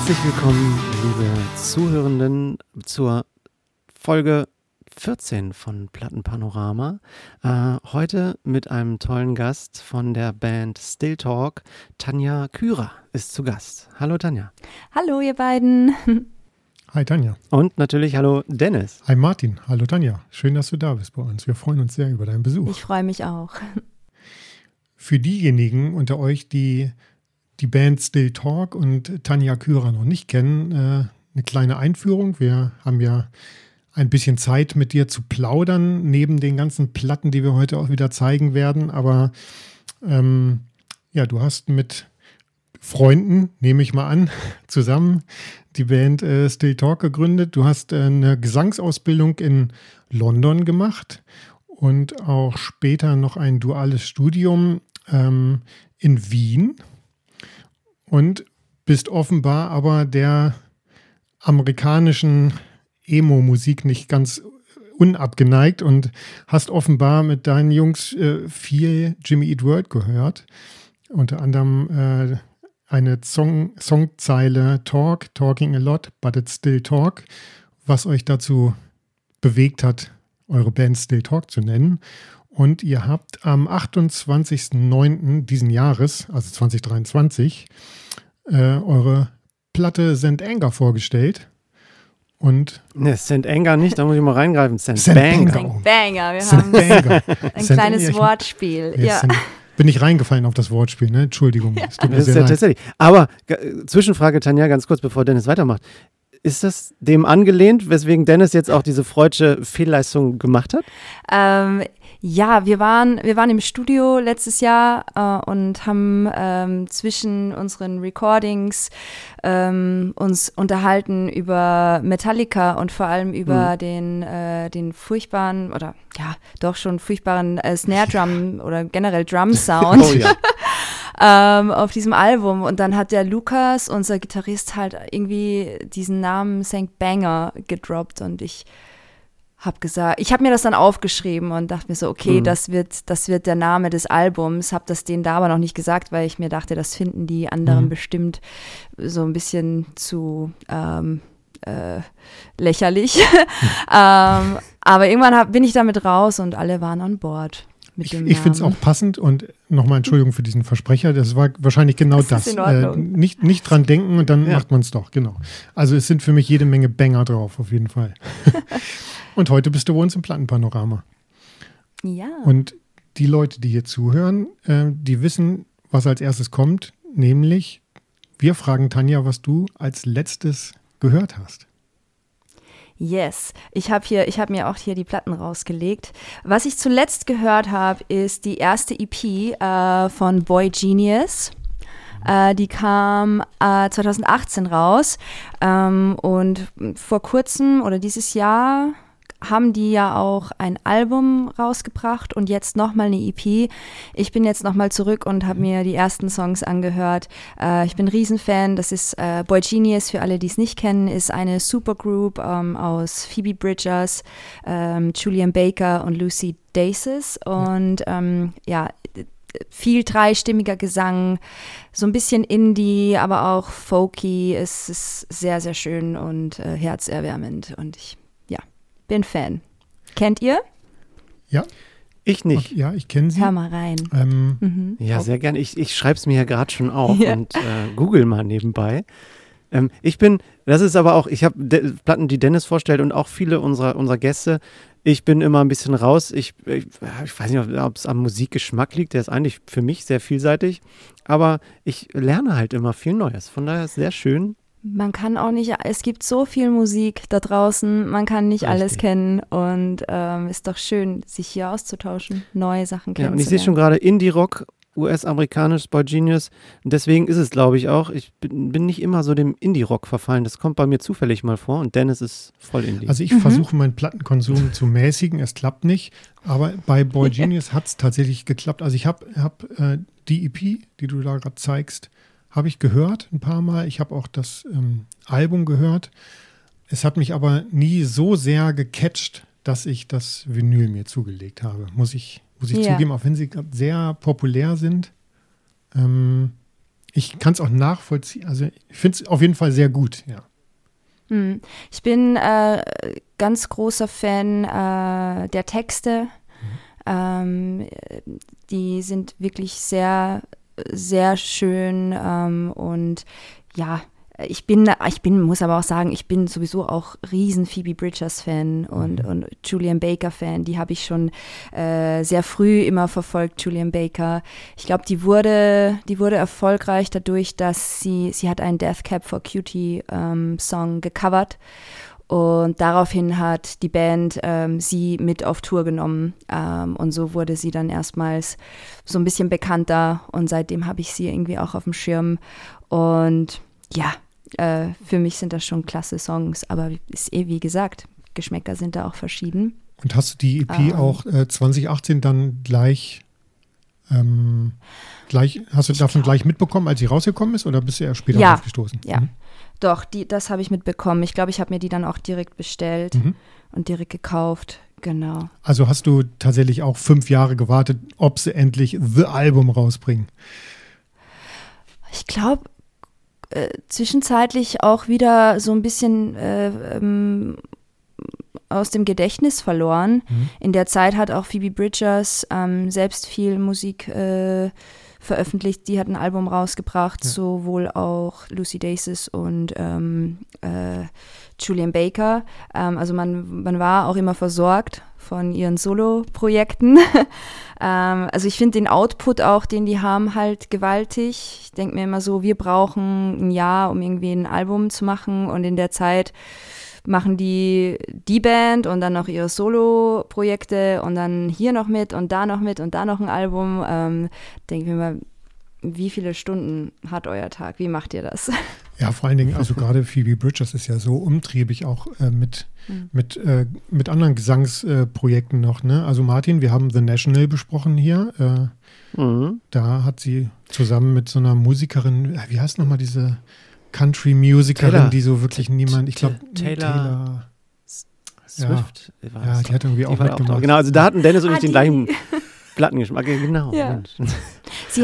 Herzlich willkommen, liebe Zuhörenden, zur Folge 14 von Plattenpanorama. Äh, heute mit einem tollen Gast von der Band Still Talk. Tanja Kürer ist zu Gast. Hallo Tanja. Hallo ihr beiden. Hi Tanja. Und natürlich hallo Dennis. Hi Martin. Hallo Tanja. Schön, dass du da bist bei uns. Wir freuen uns sehr über deinen Besuch. Ich freue mich auch. Für diejenigen unter euch, die die Band Still Talk und Tanja Kürer noch nicht kennen, äh, eine kleine Einführung. Wir haben ja ein bisschen Zeit mit dir zu plaudern, neben den ganzen Platten, die wir heute auch wieder zeigen werden. Aber ähm, ja, du hast mit Freunden, nehme ich mal an, zusammen die Band äh, Still Talk gegründet. Du hast äh, eine Gesangsausbildung in London gemacht und auch später noch ein duales Studium ähm, in Wien und bist offenbar aber der amerikanischen Emo-Musik nicht ganz unabgeneigt und hast offenbar mit deinen Jungs äh, viel Jimmy Eat World gehört. Unter anderem äh, eine Song, Songzeile Talk, Talking a lot, but it's still talk, was euch dazu bewegt hat, eure Band Still Talk zu nennen. Und ihr habt am 28.09. diesen Jahres, also 2023, äh, eure Platte Send Anger vorgestellt. Und ne, St. Anger nicht, da muss ich mal reingreifen. St. St. Banger. Banger, wir haben Banger. ein kleines St. Wortspiel. Ja. Bin ich reingefallen auf das Wortspiel, ne? Entschuldigung. Ja. Das ist ja tatsächlich. Aber Zwischenfrage, Tanja, ganz kurz, bevor Dennis weitermacht. Ist das dem angelehnt, weswegen Dennis jetzt auch diese freudsche Fehlleistung gemacht hat? Ähm, ja, wir waren, wir waren im Studio letztes Jahr äh, und haben ähm, zwischen unseren Recordings ähm, uns unterhalten über Metallica und vor allem über mhm. den, äh, den furchtbaren oder ja, doch schon furchtbaren äh, Snare Drum oder generell Drum Sound. oh, ja. ähm, auf diesem Album. Und dann hat der Lukas, unser Gitarrist, halt irgendwie diesen Namen St. Banger gedroppt und ich habe gesagt, ich habe mir das dann aufgeschrieben und dachte mir so, okay, mhm. das wird, das wird der Name des Albums. Habe das denen da aber noch nicht gesagt, weil ich mir dachte, das finden die anderen mhm. bestimmt so ein bisschen zu ähm, äh, lächerlich. ähm, aber irgendwann hab, bin ich damit raus und alle waren an Bord. ich ich finde es auch passend und nochmal Entschuldigung für diesen Versprecher, das war wahrscheinlich genau das. das. Äh, nicht, nicht dran denken und dann ja. macht man es doch, genau. Also es sind für mich jede Menge Banger drauf, auf jeden Fall. Und heute bist du bei uns im Plattenpanorama. Ja. Und die Leute, die hier zuhören, äh, die wissen, was als erstes kommt, nämlich wir fragen Tanja, was du als letztes gehört hast. Yes, ich habe hier, ich habe mir auch hier die Platten rausgelegt. Was ich zuletzt gehört habe, ist die erste EP äh, von Boy Genius. Äh, die kam äh, 2018 raus ähm, und vor kurzem oder dieses Jahr haben die ja auch ein Album rausgebracht und jetzt nochmal eine EP. Ich bin jetzt nochmal zurück und habe mir die ersten Songs angehört. Äh, ich bin Riesenfan. Das ist äh, Boy Genius, für alle, die es nicht kennen, ist eine Supergroup ähm, aus Phoebe Bridgers, ähm, Julian Baker und Lucy Daces. Und ähm, ja, viel dreistimmiger Gesang, so ein bisschen Indie, aber auch folky. Es ist sehr, sehr schön und äh, herzerwärmend. Und ich bin Fan. Kennt ihr? Ja. Ich nicht. Ja, ich kenne sie. Hör mal rein. Ähm, mhm. Ja, sehr gerne. Ich, ich schreibe es mir ja gerade schon auf ja. und äh, google mal nebenbei. Ähm, ich bin, das ist aber auch, ich habe Platten, die Dennis vorstellt und auch viele unserer, unserer Gäste. Ich bin immer ein bisschen raus. Ich, ich, ich weiß nicht, ob es am Musikgeschmack liegt. Der ist eigentlich für mich sehr vielseitig. Aber ich lerne halt immer viel Neues. Von daher ist es sehr schön, man kann auch nicht, es gibt so viel Musik da draußen, man kann nicht Richtig. alles kennen und ähm, ist doch schön, sich hier auszutauschen, neue Sachen kennenzulernen. Ja, und ich sehe schon gerade Indie-Rock, US-amerikanisch, Boy Genius. Und deswegen ist es, glaube ich, auch, ich bin, bin nicht immer so dem Indie-Rock verfallen. Das kommt bei mir zufällig mal vor und Dennis ist voll Indie. Also ich mhm. versuche meinen Plattenkonsum zu mäßigen, es klappt nicht. Aber bei Boy Genius hat es tatsächlich geklappt. Also ich habe hab, äh, die EP, die du da gerade zeigst, habe ich gehört ein paar Mal. Ich habe auch das ähm, Album gehört. Es hat mich aber nie so sehr gecatcht, dass ich das Vinyl mir zugelegt habe. Muss ich, muss ich ja. zugeben, auch wenn sie sehr populär sind. Ähm, ich kann es auch nachvollziehen. Also ich finde es auf jeden Fall sehr gut, ja. Hm. Ich bin äh, ganz großer Fan äh, der Texte. Mhm. Ähm, die sind wirklich sehr, sehr schön ähm, und ja, ich bin, ich bin, muss aber auch sagen, ich bin sowieso auch riesen Phoebe Bridgers Fan und, mhm. und Julian Baker Fan. Die habe ich schon äh, sehr früh immer verfolgt, Julian Baker. Ich glaube, die wurde, die wurde erfolgreich dadurch, dass sie, sie hat einen Death Cap for Cutie ähm, Song gecovert und daraufhin hat die Band ähm, sie mit auf Tour genommen. Ähm, und so wurde sie dann erstmals so ein bisschen bekannter. Und seitdem habe ich sie irgendwie auch auf dem Schirm. Und ja, äh, für mich sind das schon klasse Songs, aber ist eh wie gesagt, Geschmäcker sind da auch verschieden. Und hast du die EP ähm, auch äh, 2018 dann gleich, ähm, gleich, hast du davon glaub, gleich mitbekommen, als sie rausgekommen ist oder bist du erst später ja, aufgestoßen? Ja, mhm. Doch, die, das habe ich mitbekommen. Ich glaube, ich habe mir die dann auch direkt bestellt mhm. und direkt gekauft. Genau. Also hast du tatsächlich auch fünf Jahre gewartet, ob sie endlich The Album rausbringen? Ich glaube, äh, zwischenzeitlich auch wieder so ein bisschen äh, ähm, aus dem Gedächtnis verloren. Mhm. In der Zeit hat auch Phoebe Bridgers ähm, selbst viel Musik äh, veröffentlicht. Die hat ein Album rausgebracht, ja. sowohl auch Lucy Daces und ähm, äh, Julian Baker. Ähm, also man, man war auch immer versorgt von ihren Solo-Projekten. ähm, also ich finde den Output auch, den die haben, halt gewaltig. Ich denke mir immer so, wir brauchen ein Jahr, um irgendwie ein Album zu machen und in der Zeit machen die die Band und dann noch ihre Solo-Projekte und dann hier noch mit und da noch mit und da noch ein Album. Ähm, denke ich mir mal, wie viele Stunden hat euer Tag? Wie macht ihr das? Ja, vor allen Dingen, also gerade Phoebe Bridgers ist ja so umtriebig auch äh, mit, mhm. mit, äh, mit anderen Gesangsprojekten äh, noch. Ne? Also Martin, wir haben The National besprochen hier. Äh, mhm. Da hat sie zusammen mit so einer Musikerin, äh, wie heißt nochmal diese Country-Musikerin, die so wirklich niemand, ich glaube, Taylor, Taylor. Swift. Ja, ja die hat irgendwie auch mitgemacht. Auch genau, also da hatten Dennis und ah, ich den gleichen Plattengeschmack, genau. Ja.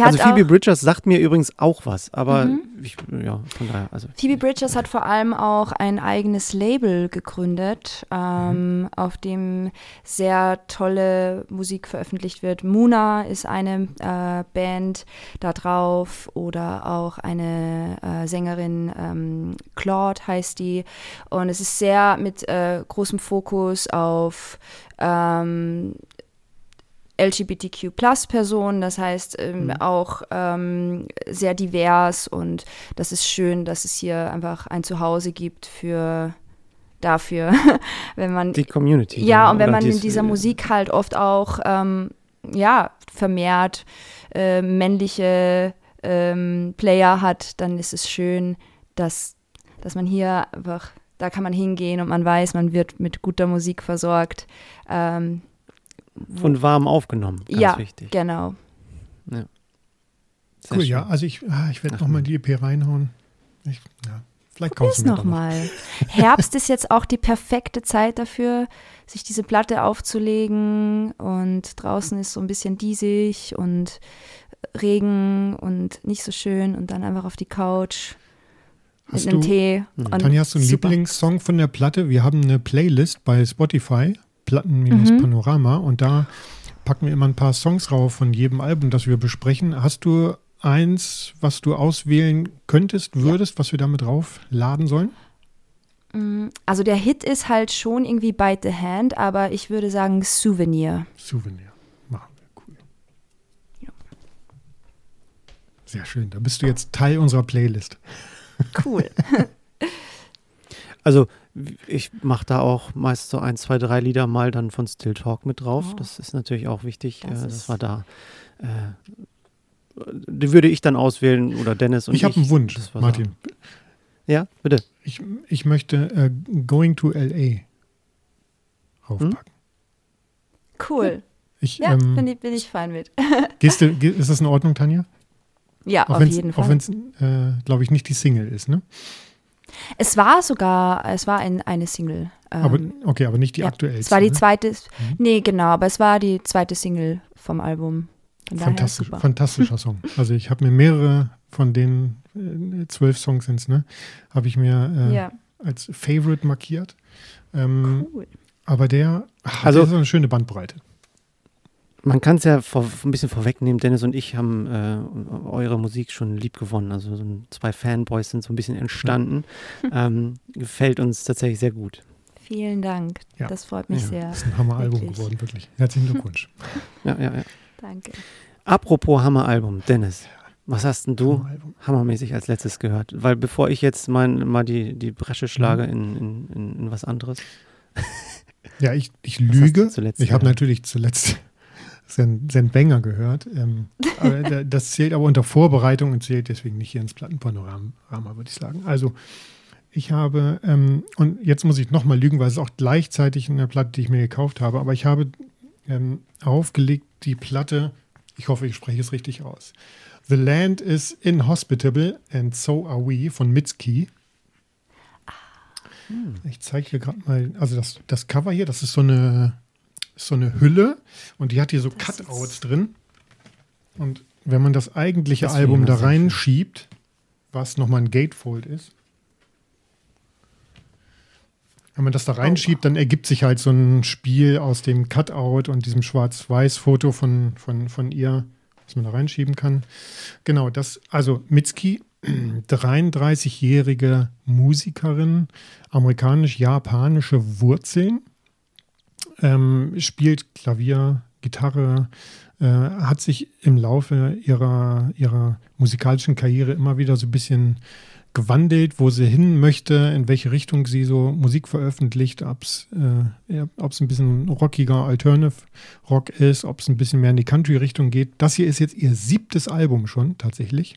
Also Phoebe Bridgers sagt mir übrigens auch was, aber mhm. ich, ja, von daher. Also. Phoebe Bridgers hat vor allem auch ein eigenes Label gegründet, ähm, mhm. auf dem sehr tolle Musik veröffentlicht wird. Muna ist eine äh, Band da drauf oder auch eine äh, Sängerin, ähm, Claude heißt die. Und es ist sehr mit äh, großem Fokus auf ähm, LGBTQ-Plus-Personen, das heißt ähm, mhm. auch ähm, sehr divers und das ist schön, dass es hier einfach ein Zuhause gibt für dafür, wenn man die Community. Ja, und wenn man in dieser Musik halt oft auch ähm, ja vermehrt äh, männliche ähm, Player hat, dann ist es schön, dass dass man hier einfach da kann man hingehen und man weiß, man wird mit guter Musik versorgt. Ähm, und warm aufgenommen, ganz ja, wichtig. genau. Ja. Cool, schön. ja. Also ich, ah, ich werde nochmal die EP reinhauen. Ich, ja, vielleicht kaufst du noch mal. Herbst ist jetzt auch die perfekte Zeit dafür, sich diese Platte aufzulegen und draußen ist so ein bisschen diesig und Regen und nicht so schön und dann einfach auf die Couch hast mit einem du, Tee. Mhm. Tanja, hast du einen super. Lieblingssong von der Platte? Wir haben eine Playlist bei Spotify Platten-Panorama mhm. und da packen wir immer ein paar Songs rauf von jedem Album, das wir besprechen. Hast du eins, was du auswählen könntest, würdest, ja. was wir damit draufladen sollen? Mm, also der Hit ist halt schon irgendwie Bite the Hand, aber ich würde sagen Souvenir. Souvenir. Machen wir. Cool. Ja. Sehr schön. Da bist du jetzt Teil unserer Playlist. Cool. also ich mache da auch meist so ein, zwei, drei Lieder mal dann von Still Talk mit drauf. Oh. Das ist natürlich auch wichtig, das äh, dass wir da. Äh, die würde ich dann auswählen oder Dennis und ich. Ich habe einen Wunsch, Martin. So. Ja, bitte. Ich, ich möchte äh, Going to LA raufpacken. Hm? Cool. Ich, ja, ähm, bin, ich, bin ich fein mit. gehst du, ist das in Ordnung, Tanja? Ja, auch auf jeden Fall. Auch wenn es, äh, glaube ich, nicht die Single ist, ne? Es war sogar, es war ein, eine Single. Ähm, aber, okay, aber nicht die ja, aktuellste. Es war die ne? zweite, mhm. nee, genau, aber es war die zweite Single vom Album. Fantastisch, fantastischer Song. Also ich habe mir mehrere von den äh, zwölf Songs sind ne? Habe ich mir äh, ja. als Favorite markiert. Ähm, cool. Aber der, ach, also, der ist so eine schöne Bandbreite. Man kann es ja vor, ein bisschen vorwegnehmen, Dennis und ich haben äh, eure Musik schon lieb gewonnen. Also so zwei Fanboys sind so ein bisschen entstanden. ähm, gefällt uns tatsächlich sehr gut. Vielen Dank. Ja. Das freut mich ja. sehr. Das ist ein Hammeralbum geworden, wirklich. Herzlichen Glückwunsch. ja, ja, ja. Danke. Apropos Hammeralbum, Dennis. Was hast denn du hammermäßig als letztes gehört? Weil bevor ich jetzt mein, mal die, die Bresche schlage mhm. in, in, in, in was anderes. Ja, ich, ich lüge. Ich habe natürlich zuletzt Sen, Sen Banger gehört. Ähm, das zählt aber unter Vorbereitung und zählt deswegen nicht hier ins Plattenpanorama, würde ich sagen. Also ich habe, ähm, und jetzt muss ich nochmal lügen, weil es auch gleichzeitig in der Platte, die ich mir gekauft habe, aber ich habe ähm, aufgelegt die Platte, ich hoffe, ich spreche es richtig aus. The Land is Inhospitable and So Are We von Mitski. Hm. Ich zeige hier gerade mal, also das, das Cover hier, das ist so eine ist so eine Hülle und die hat hier so das Cutouts drin. Und wenn man das eigentliche das Album da reinschiebt, was nochmal ein Gatefold ist, wenn man das da reinschiebt, dann ergibt sich halt so ein Spiel aus dem Cutout und diesem Schwarz-Weiß-Foto von, von, von ihr, was man da reinschieben kann. Genau, das, also Mitski, 33-jährige Musikerin, amerikanisch-japanische Wurzeln ähm, spielt Klavier, Gitarre, äh, hat sich im Laufe ihrer, ihrer musikalischen Karriere immer wieder so ein bisschen gewandelt, wo sie hin möchte, in welche Richtung sie so Musik veröffentlicht, ob es äh, ein bisschen rockiger Alternative Rock ist, ob es ein bisschen mehr in die Country-Richtung geht. Das hier ist jetzt ihr siebtes Album schon tatsächlich.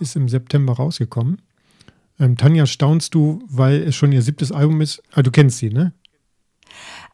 Ist im September rausgekommen. Ähm, Tanja, staunst du, weil es schon ihr siebtes Album ist? Ah, du kennst sie, ne?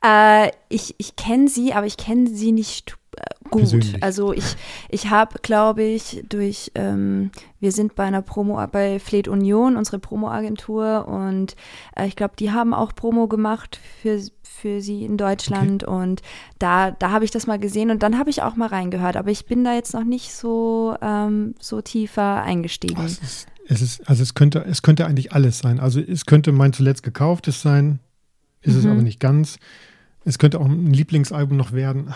Äh, ich ich kenne sie, aber ich kenne sie nicht äh, gut. Persönlich. Also ich, ich habe, glaube ich, durch, ähm, wir sind bei einer Promo, bei Fleet Union, unsere Promo-Agentur und äh, ich glaube, die haben auch Promo gemacht für, für sie in Deutschland okay. und da, da habe ich das mal gesehen und dann habe ich auch mal reingehört, aber ich bin da jetzt noch nicht so, ähm, so tiefer eingestiegen. Oh, es, ist, es ist, also es könnte, es könnte eigentlich alles sein. Also es könnte mein zuletzt gekauftes sein, ist mhm. es aber nicht ganz. Es könnte auch ein Lieblingsalbum noch werden.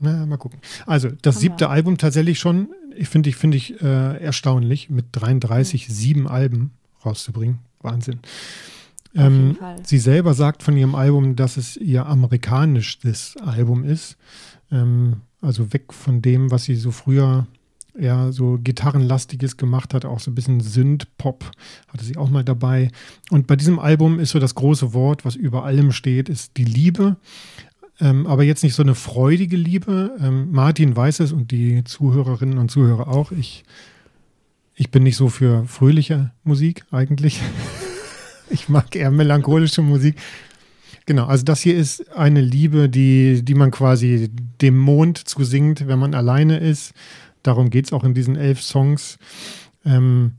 Na, mal gucken. Also, das siebte Album tatsächlich schon, ich finde ich, finde ich äh, erstaunlich, mit 33, mhm. sieben Alben rauszubringen. Wahnsinn. Ähm, sie selber sagt von ihrem Album, dass es ihr amerikanischstes Album ist. Ähm, also weg von dem, was sie so früher ja so gitarrenlastiges gemacht hat, auch so ein bisschen Synth-Pop hatte sie auch mal dabei. Und bei diesem Album ist so das große Wort, was über allem steht, ist die Liebe. Ähm, aber jetzt nicht so eine freudige Liebe. Ähm, Martin weiß es und die Zuhörerinnen und Zuhörer auch. Ich, ich bin nicht so für fröhliche Musik eigentlich. ich mag eher melancholische Musik. Genau, also das hier ist eine Liebe, die, die man quasi dem Mond zusingt, wenn man alleine ist Darum geht es auch in diesen elf Songs. Ähm,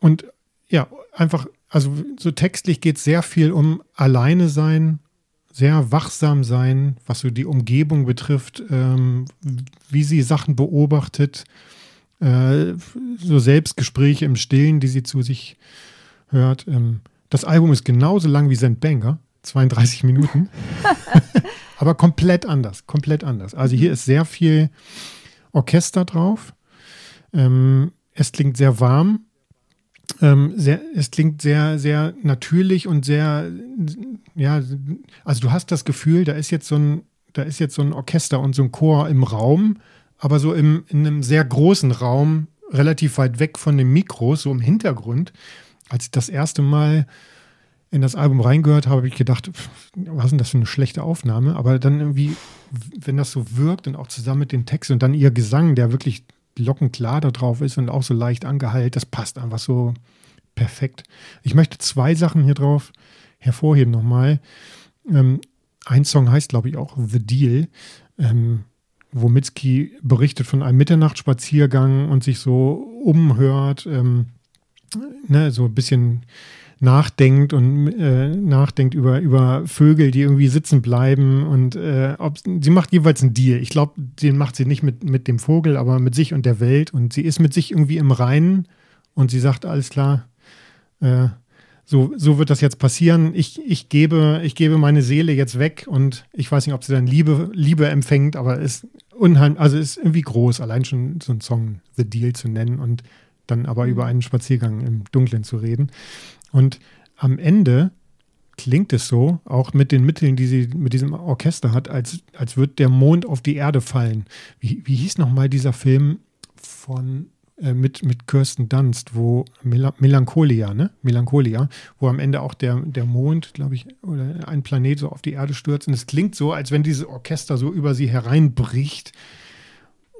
und ja, einfach, also so textlich geht es sehr viel um alleine sein, sehr wachsam sein, was so die Umgebung betrifft, ähm, wie sie Sachen beobachtet, äh, so Selbstgespräche im Stillen, die sie zu sich hört. Ähm, das Album ist genauso lang wie St. Banger, 32 Minuten, aber komplett anders, komplett anders. Also hier ist sehr viel Orchester drauf. Ähm, es klingt sehr warm. Ähm, sehr, es klingt sehr, sehr natürlich und sehr, ja, also du hast das Gefühl, da ist jetzt so ein, da ist jetzt so ein Orchester und so ein Chor im Raum, aber so im, in einem sehr großen Raum, relativ weit weg von dem Mikro, so im Hintergrund. Als ich das erste Mal in das Album reingehört habe, ich gedacht, was ist denn das für eine schlechte Aufnahme? Aber dann irgendwie, wenn das so wirkt und auch zusammen mit den Texten und dann ihr Gesang, der wirklich lockenklar da drauf ist und auch so leicht angeheilt, das passt einfach so perfekt. Ich möchte zwei Sachen hier drauf hervorheben nochmal. Ähm, ein Song heißt, glaube ich, auch The Deal, ähm, wo Mitski berichtet von einem Mitternachtsspaziergang und sich so umhört, ähm, ne, so ein bisschen nachdenkt und äh, nachdenkt über, über Vögel, die irgendwie sitzen bleiben und äh, ob, sie macht jeweils einen Deal. Ich glaube, den macht sie nicht mit, mit dem Vogel, aber mit sich und der Welt und sie ist mit sich irgendwie im Reinen und sie sagt, alles klar, äh, so, so wird das jetzt passieren. Ich, ich, gebe, ich gebe meine Seele jetzt weg und ich weiß nicht, ob sie dann Liebe, Liebe empfängt, aber es ist unheimlich, also ist irgendwie groß, allein schon so einen Song The Deal zu nennen und dann aber über mhm. einen Spaziergang im Dunkeln zu reden. Und am Ende klingt es so, auch mit den Mitteln, die sie mit diesem Orchester hat, als, als würde der Mond auf die Erde fallen. Wie, wie hieß nochmal dieser Film von äh, mit, mit Kirsten Dunst, wo Mel Melancholia, ne? Melancholia, wo am Ende auch der, der Mond, glaube ich, oder ein Planet so auf die Erde stürzt. Und es klingt so, als wenn dieses Orchester so über sie hereinbricht,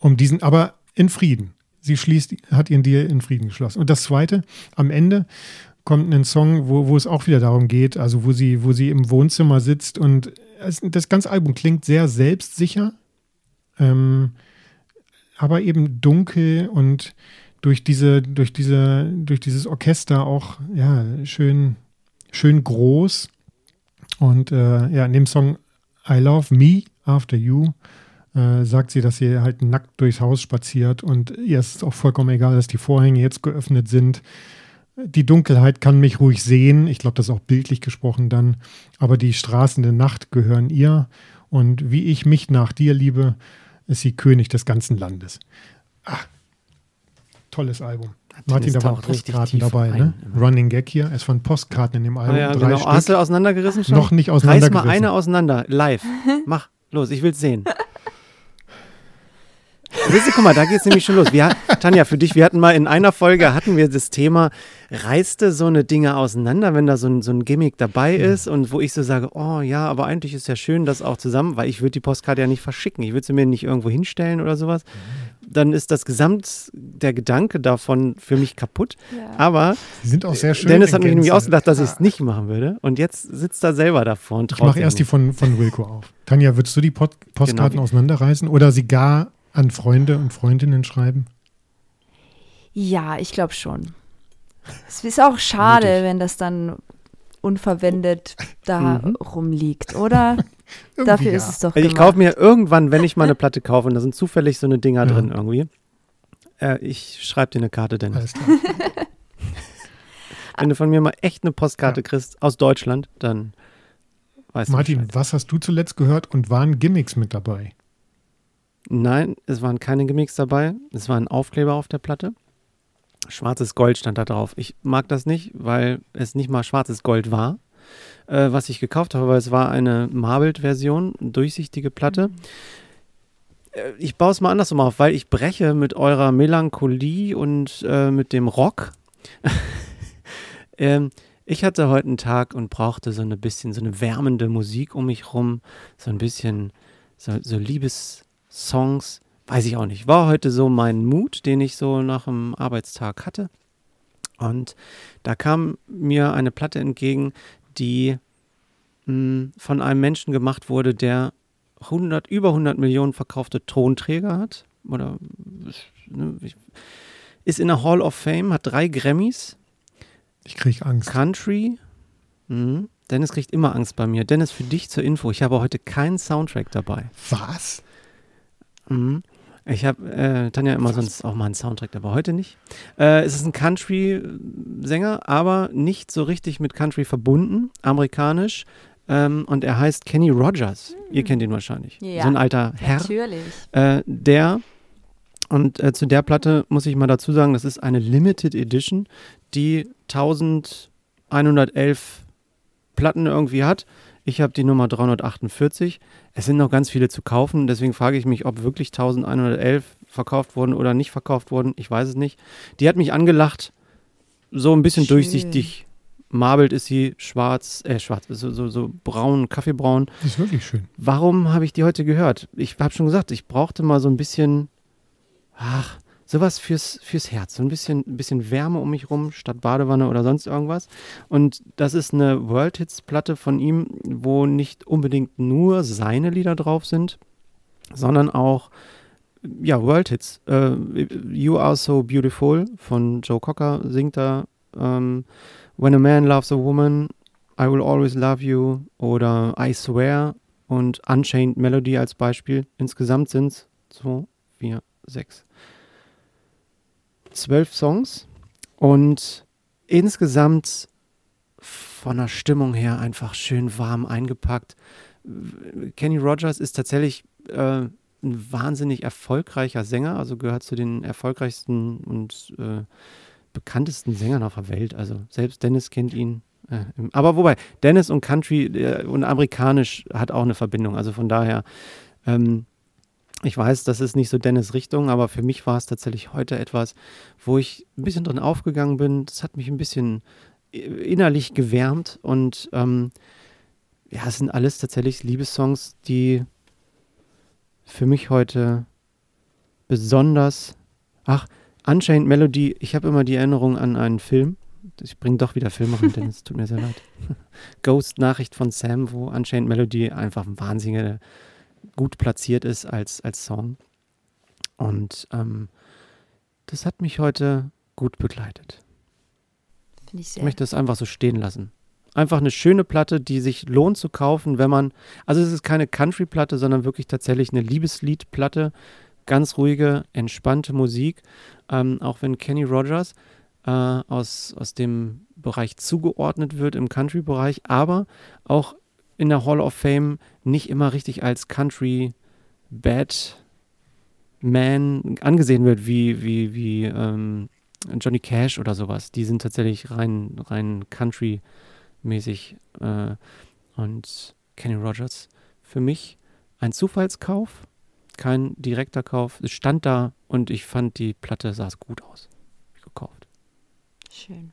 um diesen, aber in Frieden. Sie schließt, hat ihren Deal in Frieden geschlossen. Und das zweite, am Ende kommt ein Song, wo, wo es auch wieder darum geht, also wo sie, wo sie im Wohnzimmer sitzt und es, das ganze Album klingt sehr selbstsicher, ähm, aber eben dunkel und durch diese, durch diese, durch dieses Orchester auch ja schön, schön groß. Und äh, ja, in dem Song I Love Me After You äh, sagt sie, dass sie halt nackt durchs Haus spaziert und ihr ist auch vollkommen egal, dass die Vorhänge jetzt geöffnet sind. Die Dunkelheit kann mich ruhig sehen. Ich glaube, das ist auch bildlich gesprochen dann. Aber die Straßen der Nacht gehören ihr. Und wie ich mich nach dir liebe, ist sie König des ganzen Landes. Ach, tolles Album. Martin, da waren Postkarten dabei, ne? Running Gag hier. Es waren Postkarten in dem Album. Ah, ja, Drei genau. Stück. Hast du auseinandergerissen schon? Noch nicht auseinandergerissen. Reiß mal eine auseinander, live. Mach, los, ich will's sehen. Siehst du, guck mal, da geht es nämlich schon los. Wir, Tanja, für dich, wir hatten mal in einer Folge, hatten wir das Thema, reißt so eine Dinge auseinander, wenn da so ein, so ein Gimmick dabei mhm. ist und wo ich so sage, oh ja, aber eigentlich ist ja schön, das auch zusammen, weil ich würde die Postkarte ja nicht verschicken. Ich würde sie mir nicht irgendwo hinstellen oder sowas. Mhm. Dann ist das Gesamt, der Gedanke davon für mich kaputt. Ja. Aber Sie sind auch sehr schön. Dennis hat mich nämlich ausgedacht, dass ich es nicht machen würde. Und jetzt sitzt er selber davor und traut Ich mache erst die von, von Wilco auf. Tanja, würdest du die Post Postkarten genau. auseinanderreißen oder sie gar an Freunde und Freundinnen schreiben? Ja, ich glaube schon. Es ist auch schade, wenn das dann unverwendet da mhm. rumliegt, oder? Dafür ja. ist es doch. Also ich kaufe mir irgendwann, wenn ich mal eine Platte kaufe, und da sind zufällig so eine Dinger ja. drin irgendwie. Äh, ich schreibe dir eine Karte, Dennis. Alles klar. wenn du von mir mal echt eine Postkarte ja. kriegst aus Deutschland, dann weißt Martin, du. Martin, was hast du zuletzt gehört und waren Gimmicks mit dabei? Nein, es waren keine Gimmicks dabei. Es war ein Aufkleber auf der Platte. Schwarzes Gold stand da drauf. Ich mag das nicht, weil es nicht mal schwarzes Gold war, äh, was ich gekauft habe, weil es war eine Marbled-Version, durchsichtige Platte. Mhm. Äh, ich baue es mal andersrum auf, weil ich breche mit eurer Melancholie und äh, mit dem Rock. ähm, ich hatte heute einen Tag und brauchte so ein bisschen so eine wärmende Musik um mich rum, so ein bisschen so, so Liebes Songs, weiß ich auch nicht. War heute so mein Mut, den ich so nach dem Arbeitstag hatte. Und da kam mir eine Platte entgegen, die mh, hm, von einem Menschen gemacht wurde, der 100, über 100 Millionen verkaufte Tonträger hat. Oder ne, ist in der Hall of Fame, hat drei Grammys. Ich kriege Angst. Country. Mh. Dennis kriegt immer Angst bei mir. Dennis, für dich zur Info, ich habe heute keinen Soundtrack dabei. Was? Mhm. Ich habe äh, Tanja immer sonst auch mal einen Soundtrack, aber heute nicht. Äh, es ist ein Country-Sänger, aber nicht so richtig mit Country verbunden, amerikanisch. Ähm, und er heißt Kenny Rogers. Mhm. Ihr kennt ihn wahrscheinlich. Ja, so ein alter Herr. Natürlich. Äh, der, und äh, zu der Platte muss ich mal dazu sagen, das ist eine Limited Edition, die 1111 Platten irgendwie hat. Ich habe die Nummer 348. Es sind noch ganz viele zu kaufen, deswegen frage ich mich, ob wirklich 1111 verkauft wurden oder nicht verkauft wurden. Ich weiß es nicht. Die hat mich angelacht, so ein bisschen Schön. durchsichtig. Marbelt ist sie schwarz, äh, schwarz, so, so, so braun, kaffeebraun. Das ist wirklich schön. Warum habe ich die heute gehört? Ich habe schon gesagt, ich brauchte mal so ein bisschen, ach, sowas fürs, fürs Herz, so ein bisschen, ein bisschen Wärme um mich rum, statt Badewanne oder sonst irgendwas. Und das ist eine World Hits Platte von ihm, wo nicht unbedingt nur seine Lieder drauf sind, sondern auch ja, World Hits. Uh, you Are So Beautiful von Joe Cocker singt da. Ähm, When a Man Loves a Woman, I Will Always Love You oder I Swear und Unchained Melody als Beispiel. Insgesamt sind es 2, 4, 6, 12 Songs und insgesamt von der Stimmung her einfach schön warm eingepackt. Kenny Rogers ist tatsächlich äh, ein wahnsinnig erfolgreicher Sänger, also gehört zu den erfolgreichsten und äh, bekanntesten Sängern auf der Welt. Also selbst Dennis kennt ihn. Äh, aber wobei, Dennis und Country äh, und amerikanisch hat auch eine Verbindung. Also von daher, ähm, ich weiß, das ist nicht so Dennis Richtung, aber für mich war es tatsächlich heute etwas, wo ich ein bisschen drin aufgegangen bin. Das hat mich ein bisschen äh, innerlich gewärmt und ähm, ja, es sind alles tatsächlich Liebessongs, die für mich heute besonders, ach, Unchained Melody, ich habe immer die Erinnerung an einen Film. Ich bringe doch wieder Filme rein, denn es tut mir sehr leid. Ghost Nachricht von Sam, wo Unchained Melody einfach wahnsinnig gut platziert ist als, als Song. Und ähm, das hat mich heute gut begleitet. Finde ich sehr. Ich möchte es einfach so stehen lassen. Einfach eine schöne Platte, die sich lohnt zu kaufen, wenn man, also es ist keine Country-Platte, sondern wirklich tatsächlich eine Liebeslied-Platte. Ganz ruhige, entspannte Musik. Ähm, auch wenn Kenny Rogers äh, aus, aus dem Bereich zugeordnet wird im Country-Bereich, aber auch in der Hall of Fame nicht immer richtig als Country Bad Man angesehen wird, wie, wie, wie ähm, Johnny Cash oder sowas. Die sind tatsächlich rein, rein Country-mäßig. Äh, und Kenny Rogers für mich ein Zufallskauf, kein direkter Kauf. Es stand da und ich fand, die Platte sah gut aus. Gekauft. Schön.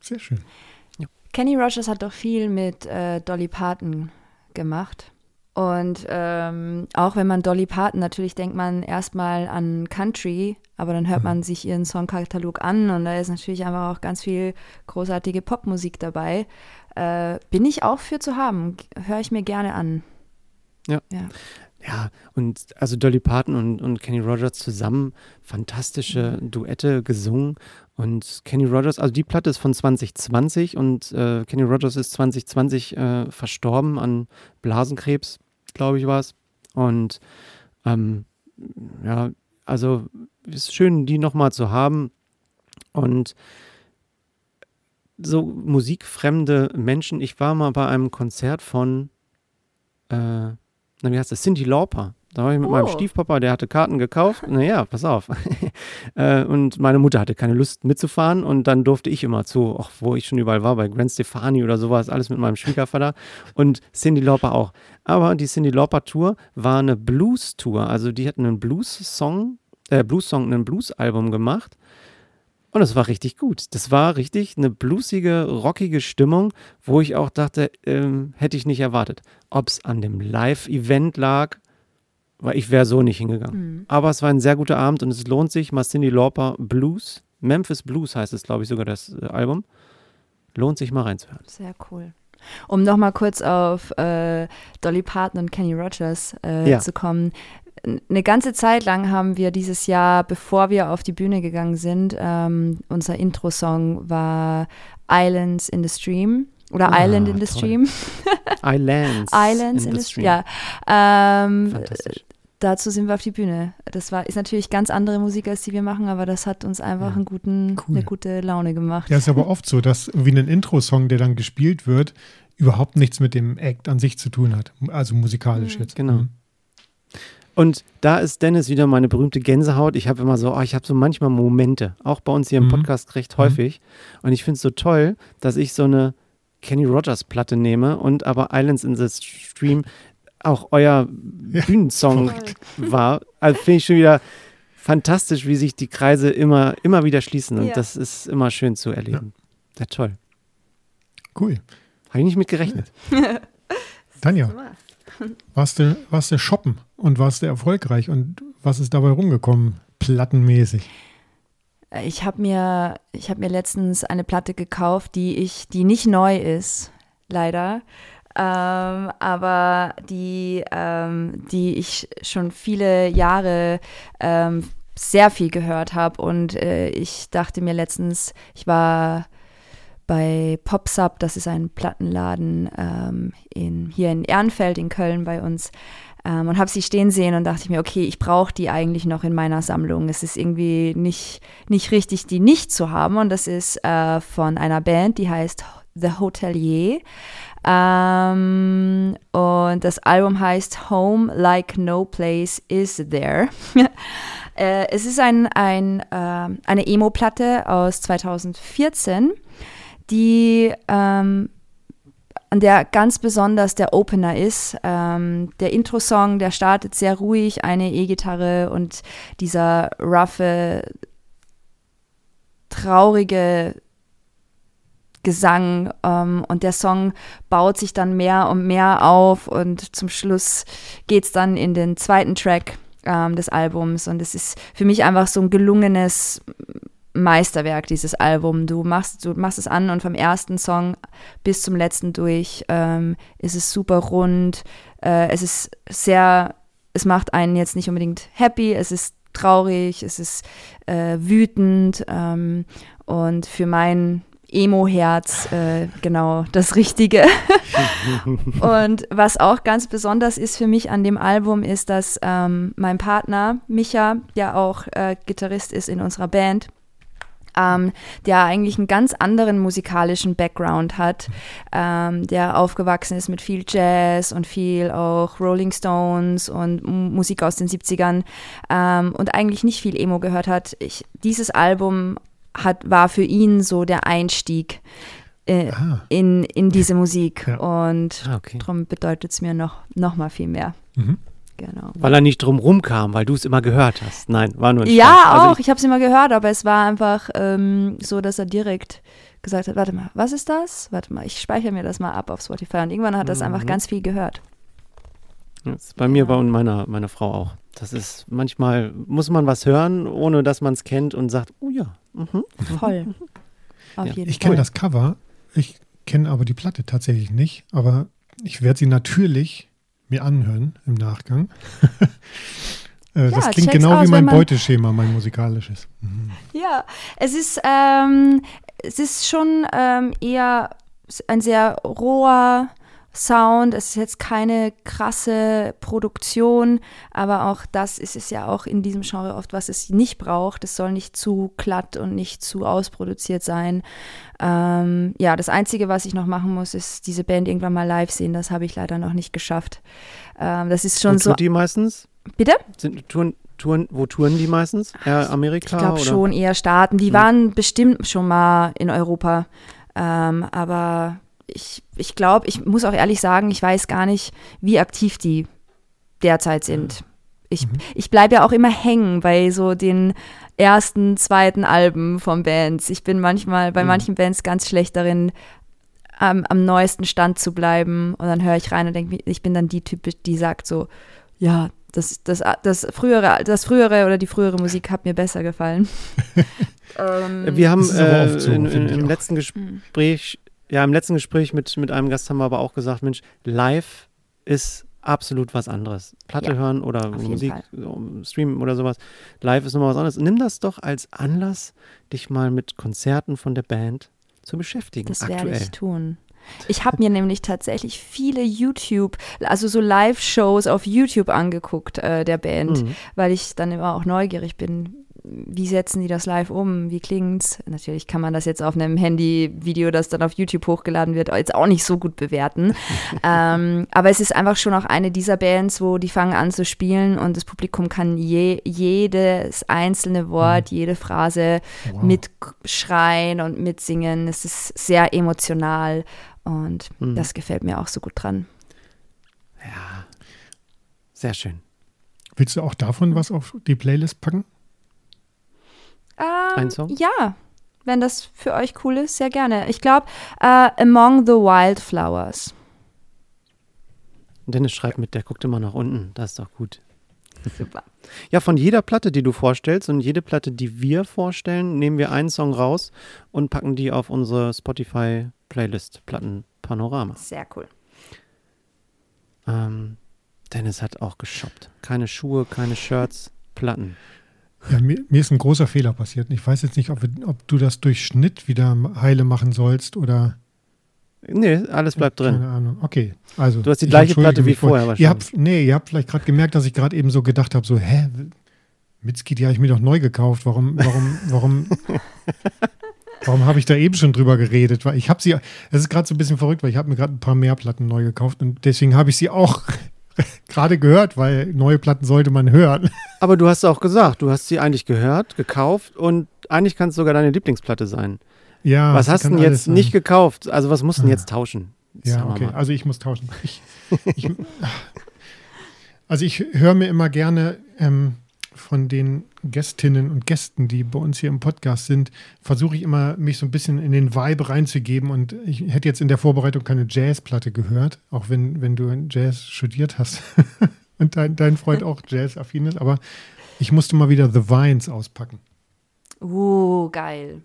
Sehr schön. Kenny Rogers hat doch viel mit äh, Dolly Parton gemacht. Und ähm, auch wenn man Dolly Parton, natürlich denkt man erstmal an Country, aber dann hört man sich ihren Songkatalog an und da ist natürlich einfach auch ganz viel großartige Popmusik dabei. Äh, bin ich auch für zu haben, höre ich mir gerne an. Ja. ja. Ja, und also Dolly Parton und, und Kenny Rogers zusammen fantastische Duette gesungen. Und Kenny Rogers, also die Platte ist von 2020 und äh, Kenny Rogers ist 2020 äh, verstorben an Blasenkrebs, glaube ich, war es. Und ähm, ja, also ist schön, die nochmal zu haben. Und so musikfremde Menschen, ich war mal bei einem Konzert von äh, wie heißt das? Cindy Lauper. Da war ich mit Oh. meinem Stiefpapa, der hatte Karten gekauft. Naja, pass auf. Äh, und meine Mutter hatte keine Lust mitzufahren und dann durfte ich immer zu, auch wo ich schon überall war, bei Gwen Stefani oder sowas, alles mit meinem Schwiegervater und Cindy Lauper auch. Aber die Cindy Lauper Tour war eine Blues-Tour. Also die hatten einen Blues-Song, äh, Blues-Song, ein Blues-Album gemacht. Und es war richtig gut. Das war richtig eine bluesige, rockige Stimmung, wo ich auch dachte, ähm, hätte ich nicht erwartet. Ob es an dem Live-Event lag, weil ich wäre so nicht hingegangen. Aber es war ein sehr guter Abend und es lohnt sich. Mal Cindy Lauper Blues, Memphis Blues heißt es, glaube ich, sogar das äh, Album. Lohnt sich mal reinzuhören. Sehr cool. Um nochmal kurz auf äh, Dolly Parton und Kenny Rogers äh, Ja. zu kommen. Eine ganze Zeit lang haben wir dieses Jahr, bevor wir auf die Bühne gegangen sind, ähm, unser Intro-Song war Islands in the Stream oder Ah, Island in the toll. Stream. Islands. Islands in, the Stream. Ja. Ähm, Fantastisch. Dazu sind wir auf die Bühne. Das war, ist natürlich ganz andere Musik, als die wir machen, aber das hat uns einfach Ja. einen guten, Cool. eine gute Laune gemacht. Ja, ist aber oft so, dass wie ein Intro-Song, der dann gespielt wird, überhaupt nichts mit dem Act an sich zu tun hat. Also musikalisch Mhm. jetzt. Genau. Mhm. Und da ist Dennis wieder meine berühmte Gänsehaut. Ich habe immer so, oh, ich habe so manchmal Momente, auch bei uns hier im Mhm. Podcast recht häufig. Und ich finde es so toll, dass ich so eine Kenny Rogers Platte nehme und aber Islands in the Stream auch euer Bühnensong war. Also finde ich schon wieder fantastisch, wie sich die Kreise immer, immer wieder schließen. Und Ja. das ist immer schön zu erleben. Sehr toll. Cool. Habe ich nicht mit gerechnet. Tanja, warst du, warst du shoppen und warst du erfolgreich und was ist dabei rumgekommen, plattenmäßig? Ich habe mir, ich habe mir letztens eine Platte gekauft, die ich, die nicht neu ist, leider, ähm, aber die, ähm, die ich schon viele Jahre ähm, sehr viel gehört habe und äh, ich dachte mir letztens, ich war bei Popsub, das ist ein Plattenladen ähm, in, hier in Ehrenfeld in Köln bei uns. Ähm, und habe sie stehen sehen und dachte ich mir, okay, ich brauche die eigentlich noch in meiner Sammlung. Es ist irgendwie nicht, nicht richtig, die nicht zu haben. Und das ist äh, von einer Band, die heißt The Hotelier. Ähm, und das Album heißt Home Like No Place Is There. äh, es ist ein, ein, äh, eine Emo-Platte aus 2014, die ähm, an der ganz besonders der Opener ist. Ähm, der Intro-Song, der startet sehr ruhig, eine E-Gitarre und dieser roughe, traurige Gesang ähm, und der Song baut sich dann mehr und mehr auf und zum Schluss geht es dann in den zweiten Track ähm, des Albums. Und es ist für mich einfach so ein gelungenes Meisterwerk, dieses Album. Du machst, du machst es an und vom ersten Song bis zum letzten durch. Ähm, ist es super rund. Äh, es ist sehr, es macht einen jetzt nicht unbedingt happy, es ist traurig, es ist äh, wütend. Ähm, und für mein Emo-Herz, äh, genau das Richtige. und was auch ganz besonders ist für mich an dem Album, ist, dass ähm, mein Partner Micha, der auch äh, Gitarrist ist in unserer Band, ähm, der eigentlich einen ganz anderen musikalischen Background hat, ähm, der aufgewachsen ist mit viel Jazz und viel auch Rolling Stones und Musik aus den 70ern ähm, und eigentlich nicht viel Emo gehört hat. Ich, dieses Album hat, war für ihn so der Einstieg äh, in, in diese Musik. Ja. Und ah, okay. darum bedeutet es mir noch, noch mal viel mehr. Mhm. Genau. Weil er nicht drum kam, weil du es immer gehört hast. Nein, war nur ein Ja, Spaß. Also auch. ich, ich habe es immer gehört, aber es war einfach ähm, so, dass er direkt gesagt hat, warte mal, was ist das? Warte mal, ich speichere mir das mal ab auf Spotify. Und irgendwann hat er mhm. einfach ganz viel gehört. Das ist bei mir ja. und meiner, meiner Frau auch. Das ist manchmal, muss man was hören, ohne dass man es kennt und sagt, oh ja. Mhm. Voll. Auf ja. jeden ich kenne das Cover, ich kenne aber die Platte tatsächlich nicht, aber ich werde sie natürlich mir anhören im Nachgang. Äh, das ja, klingt genau aus, wie mein Beuteschema, mein musikalisches. Mhm. Ja, es ist, ähm, es ist schon ähm, eher ein sehr roher, Sound. Es ist jetzt keine krasse Produktion, aber auch das ist es ja auch in diesem Genre oft, was es nicht braucht. Es soll nicht zu glatt und nicht zu ausproduziert sein. Ähm, ja, das Einzige, was ich noch machen muss, ist diese Band irgendwann mal live sehen. Das habe ich leider noch nicht geschafft. Ähm, das ist schon Wo so. die meistens? Bitte? Sind Touren, Touren, wo touren die meistens? Eher Amerika? Ich glaube schon eher Staaten. Die hm. waren bestimmt schon mal in Europa. Ähm, aber ich, ich glaube, ich muss auch ehrlich sagen, ich weiß gar nicht, wie aktiv die derzeit sind. Ich, mhm. ich bleibe ja auch immer hängen bei so den ersten, zweiten Alben von Bands. Ich bin manchmal bei mhm. manchen Bands ganz schlecht darin, am, am neuesten Stand zu bleiben. Und dann höre ich rein und denke, ich bin dann die Typ, die sagt so, ja, das, das, das, frühere, das frühere oder die frühere Musik hat mir besser gefallen. ähm, Wir haben äh, so, in, in, im letzten Gespräch ja, im letzten Gespräch mit, mit einem Gast haben wir aber auch gesagt, Mensch, live ist absolut was anderes. Platte ja, hören oder Musik streamen oder sowas. Live ist nochmal was anderes. Nimm das doch als Anlass, dich mal mit Konzerten von der Band zu beschäftigen. Das aktuell. werde ich tun. Ich habe mir nämlich tatsächlich viele YouTube, also so Live-Shows auf YouTube angeguckt äh, der Band, mhm. weil ich dann immer auch neugierig bin, wie setzen die das live um? Wie klingt's? Natürlich kann man das jetzt auf einem Handy-Video, das dann auf YouTube hochgeladen wird, jetzt auch nicht so gut bewerten. ähm, aber es ist einfach schon auch eine dieser Bands, wo die fangen an zu spielen und das Publikum kann je, jedes einzelne Wort, mhm. jede Phrase wow. mitschreien und mitsingen. Es ist sehr emotional und mhm. das gefällt mir auch so gut dran. Ja, sehr schön. Willst du auch davon was auf die Playlist packen? Ähm, Ein Song? Ja, wenn das für euch cool ist, sehr gerne. Ich glaube, uh, Among the Wildflowers. Dennis schreibt mit, der guckt immer nach unten. Das ist doch gut. Super. Ja, von jeder Platte, die du vorstellst und jede Platte, die wir vorstellen, nehmen wir einen Song raus und packen die auf unsere Spotify-Playlist Platten Panorama. Sehr cool. Ähm, Dennis hat auch geshoppt. Keine Schuhe, keine Shirts, Platten. Ja, mir, mir, ist ein großer Fehler passiert. Ich weiß jetzt nicht, ob, ob, du das durch Schnitt wieder heile machen sollst oder. Nee, alles bleibt drin. Keine Ahnung. Okay, also. Du hast die gleiche Platte wie vorher wahrscheinlich. Ihr habt, nee, ihr habt vielleicht gerade gemerkt, dass ich gerade eben so gedacht habe: so, hä? Mitski, die habe ich mir doch neu gekauft. Warum, warum, warum, warum habe ich da eben schon drüber geredet? Weil ich habe sie, es ist gerade so ein bisschen verrückt, weil ich habe mir gerade ein paar mehr Platten neu gekauft und deswegen habe ich sie auch gerade gehört, weil neue Platten sollte man hören. Aber du hast auch gesagt, du hast sie eigentlich gehört, gekauft und eigentlich kann es sogar deine Lieblingsplatte sein. Ja. Was hast du denn jetzt nicht gekauft? Also was musst du denn jetzt tauschen? ja, okay. Also ich muss tauschen. Ich, ich, also ich höre mir immer gerne ähm, von den Gästinnen und Gästen, die bei uns hier im Podcast sind, versuche ich immer, mich so ein bisschen in den Vibe reinzugeben. Und ich hätte jetzt in der Vorbereitung keine Jazzplatte gehört, auch wenn, wenn du Jazz studiert hast und dein, dein Freund auch Jazz-affin ist. Aber ich musste mal wieder The Vines auspacken. Uh, geil.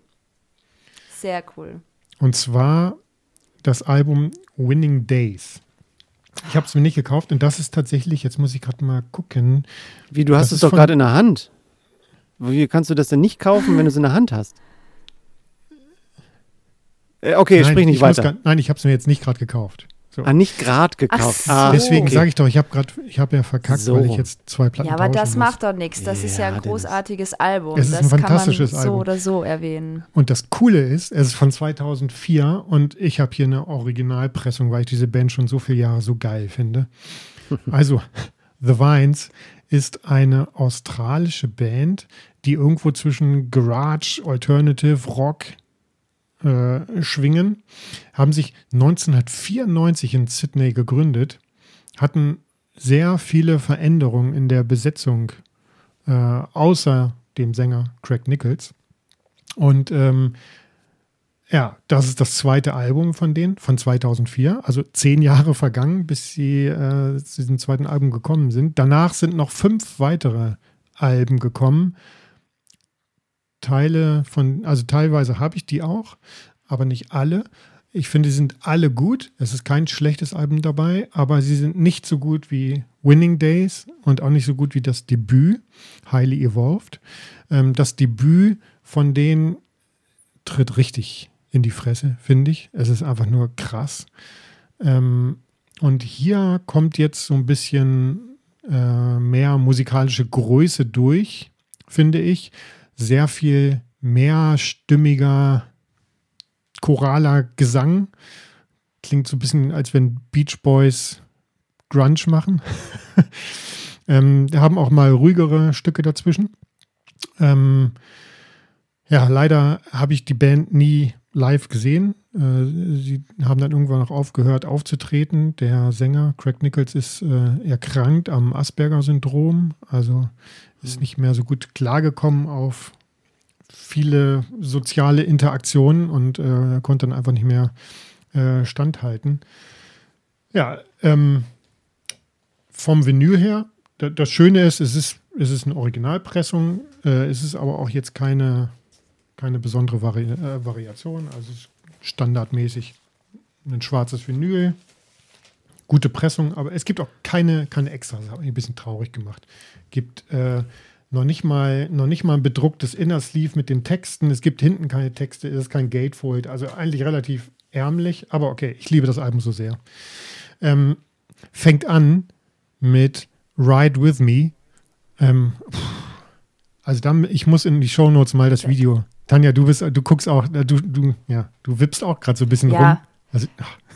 Sehr cool. Und zwar das Album Winning Days. Ich habe es mir nicht gekauft und das ist tatsächlich, jetzt muss ich gerade mal gucken. Wie, du hast es doch gerade in der Hand. Wie kannst du das denn nicht kaufen, wenn du es in der Hand hast? Äh, okay, nein, sprich nicht weiter. Grad, nein, ich habe es mir jetzt nicht gerade gekauft. So. Ah, nicht gerade gekauft. So. Ah, Deswegen okay. sage ich doch, ich habe gerade, ich habe ja verkackt, so. weil ich jetzt zwei Platten Ja, aber das muss. macht doch nichts. Das ja, ist ja ein großartiges Album. Es ist das ein fantastisches kann man Album. so oder so erwähnen. Und das Coole ist, es ist von 2004 und ich habe hier eine Originalpressung, weil ich diese Band schon so viele Jahre so geil finde. Also, The Vines ist eine australische Band, die irgendwo zwischen Garage, Alternative, Rock, äh, schwingen, haben sich 1994 in Sydney gegründet, hatten sehr viele Veränderungen in der Besetzung, äh, außer dem Sänger Craig Nichols. Und ähm, ja, das ist das zweite Album von denen, von 2004. Also zehn Jahre vergangen, bis sie äh, zu diesem zweiten Album gekommen sind. Danach sind noch fünf weitere Alben gekommen. Teile von, also teilweise habe ich die auch, aber nicht alle. Ich finde, sie sind alle gut. Es ist kein schlechtes Album dabei, aber sie sind nicht so gut wie Winning Days und auch nicht so gut wie das Debüt, Highly Evolved. Ähm, das Debüt von denen tritt richtig in die Fresse, finde ich. Es ist einfach nur krass. Ähm, und hier kommt jetzt so ein bisschen äh, mehr musikalische Größe durch, finde ich sehr viel mehrstimmiger choraler Gesang. Klingt so ein bisschen, als wenn Beach Boys Grunge machen. ähm, haben auch mal ruhigere Stücke dazwischen. Ähm, ja, leider habe ich die Band nie live gesehen. Äh, sie haben dann irgendwann noch aufgehört aufzutreten. Der Sänger Craig Nichols ist äh, erkrankt am Asperger-Syndrom, also ist nicht mehr so gut klargekommen auf viele soziale Interaktionen und äh, konnte dann einfach nicht mehr äh, standhalten. Ja, ähm, vom Vinyl her, das Schöne ist, es ist, es ist eine Originalpressung, äh, es ist aber auch jetzt keine, keine besondere Vari äh, Variation, also standardmäßig ein schwarzes Vinyl, gute Pressung, aber es gibt auch keine, keine Extras, das hat mich ein bisschen traurig gemacht. Gibt äh, noch nicht mal, noch nicht mal ein bedrucktes Inner Sleeve mit den Texten. Es gibt hinten keine Texte, es ist kein Gatefold. Also eigentlich relativ ärmlich, aber okay, ich liebe das Album so sehr. Ähm, fängt an mit Ride With Me. Ähm, also dann, ich muss in die Show Notes mal das Video. Tanja, du bist, du guckst auch, du, du, ja, du wippst auch gerade so ein bisschen ja. rum. Also,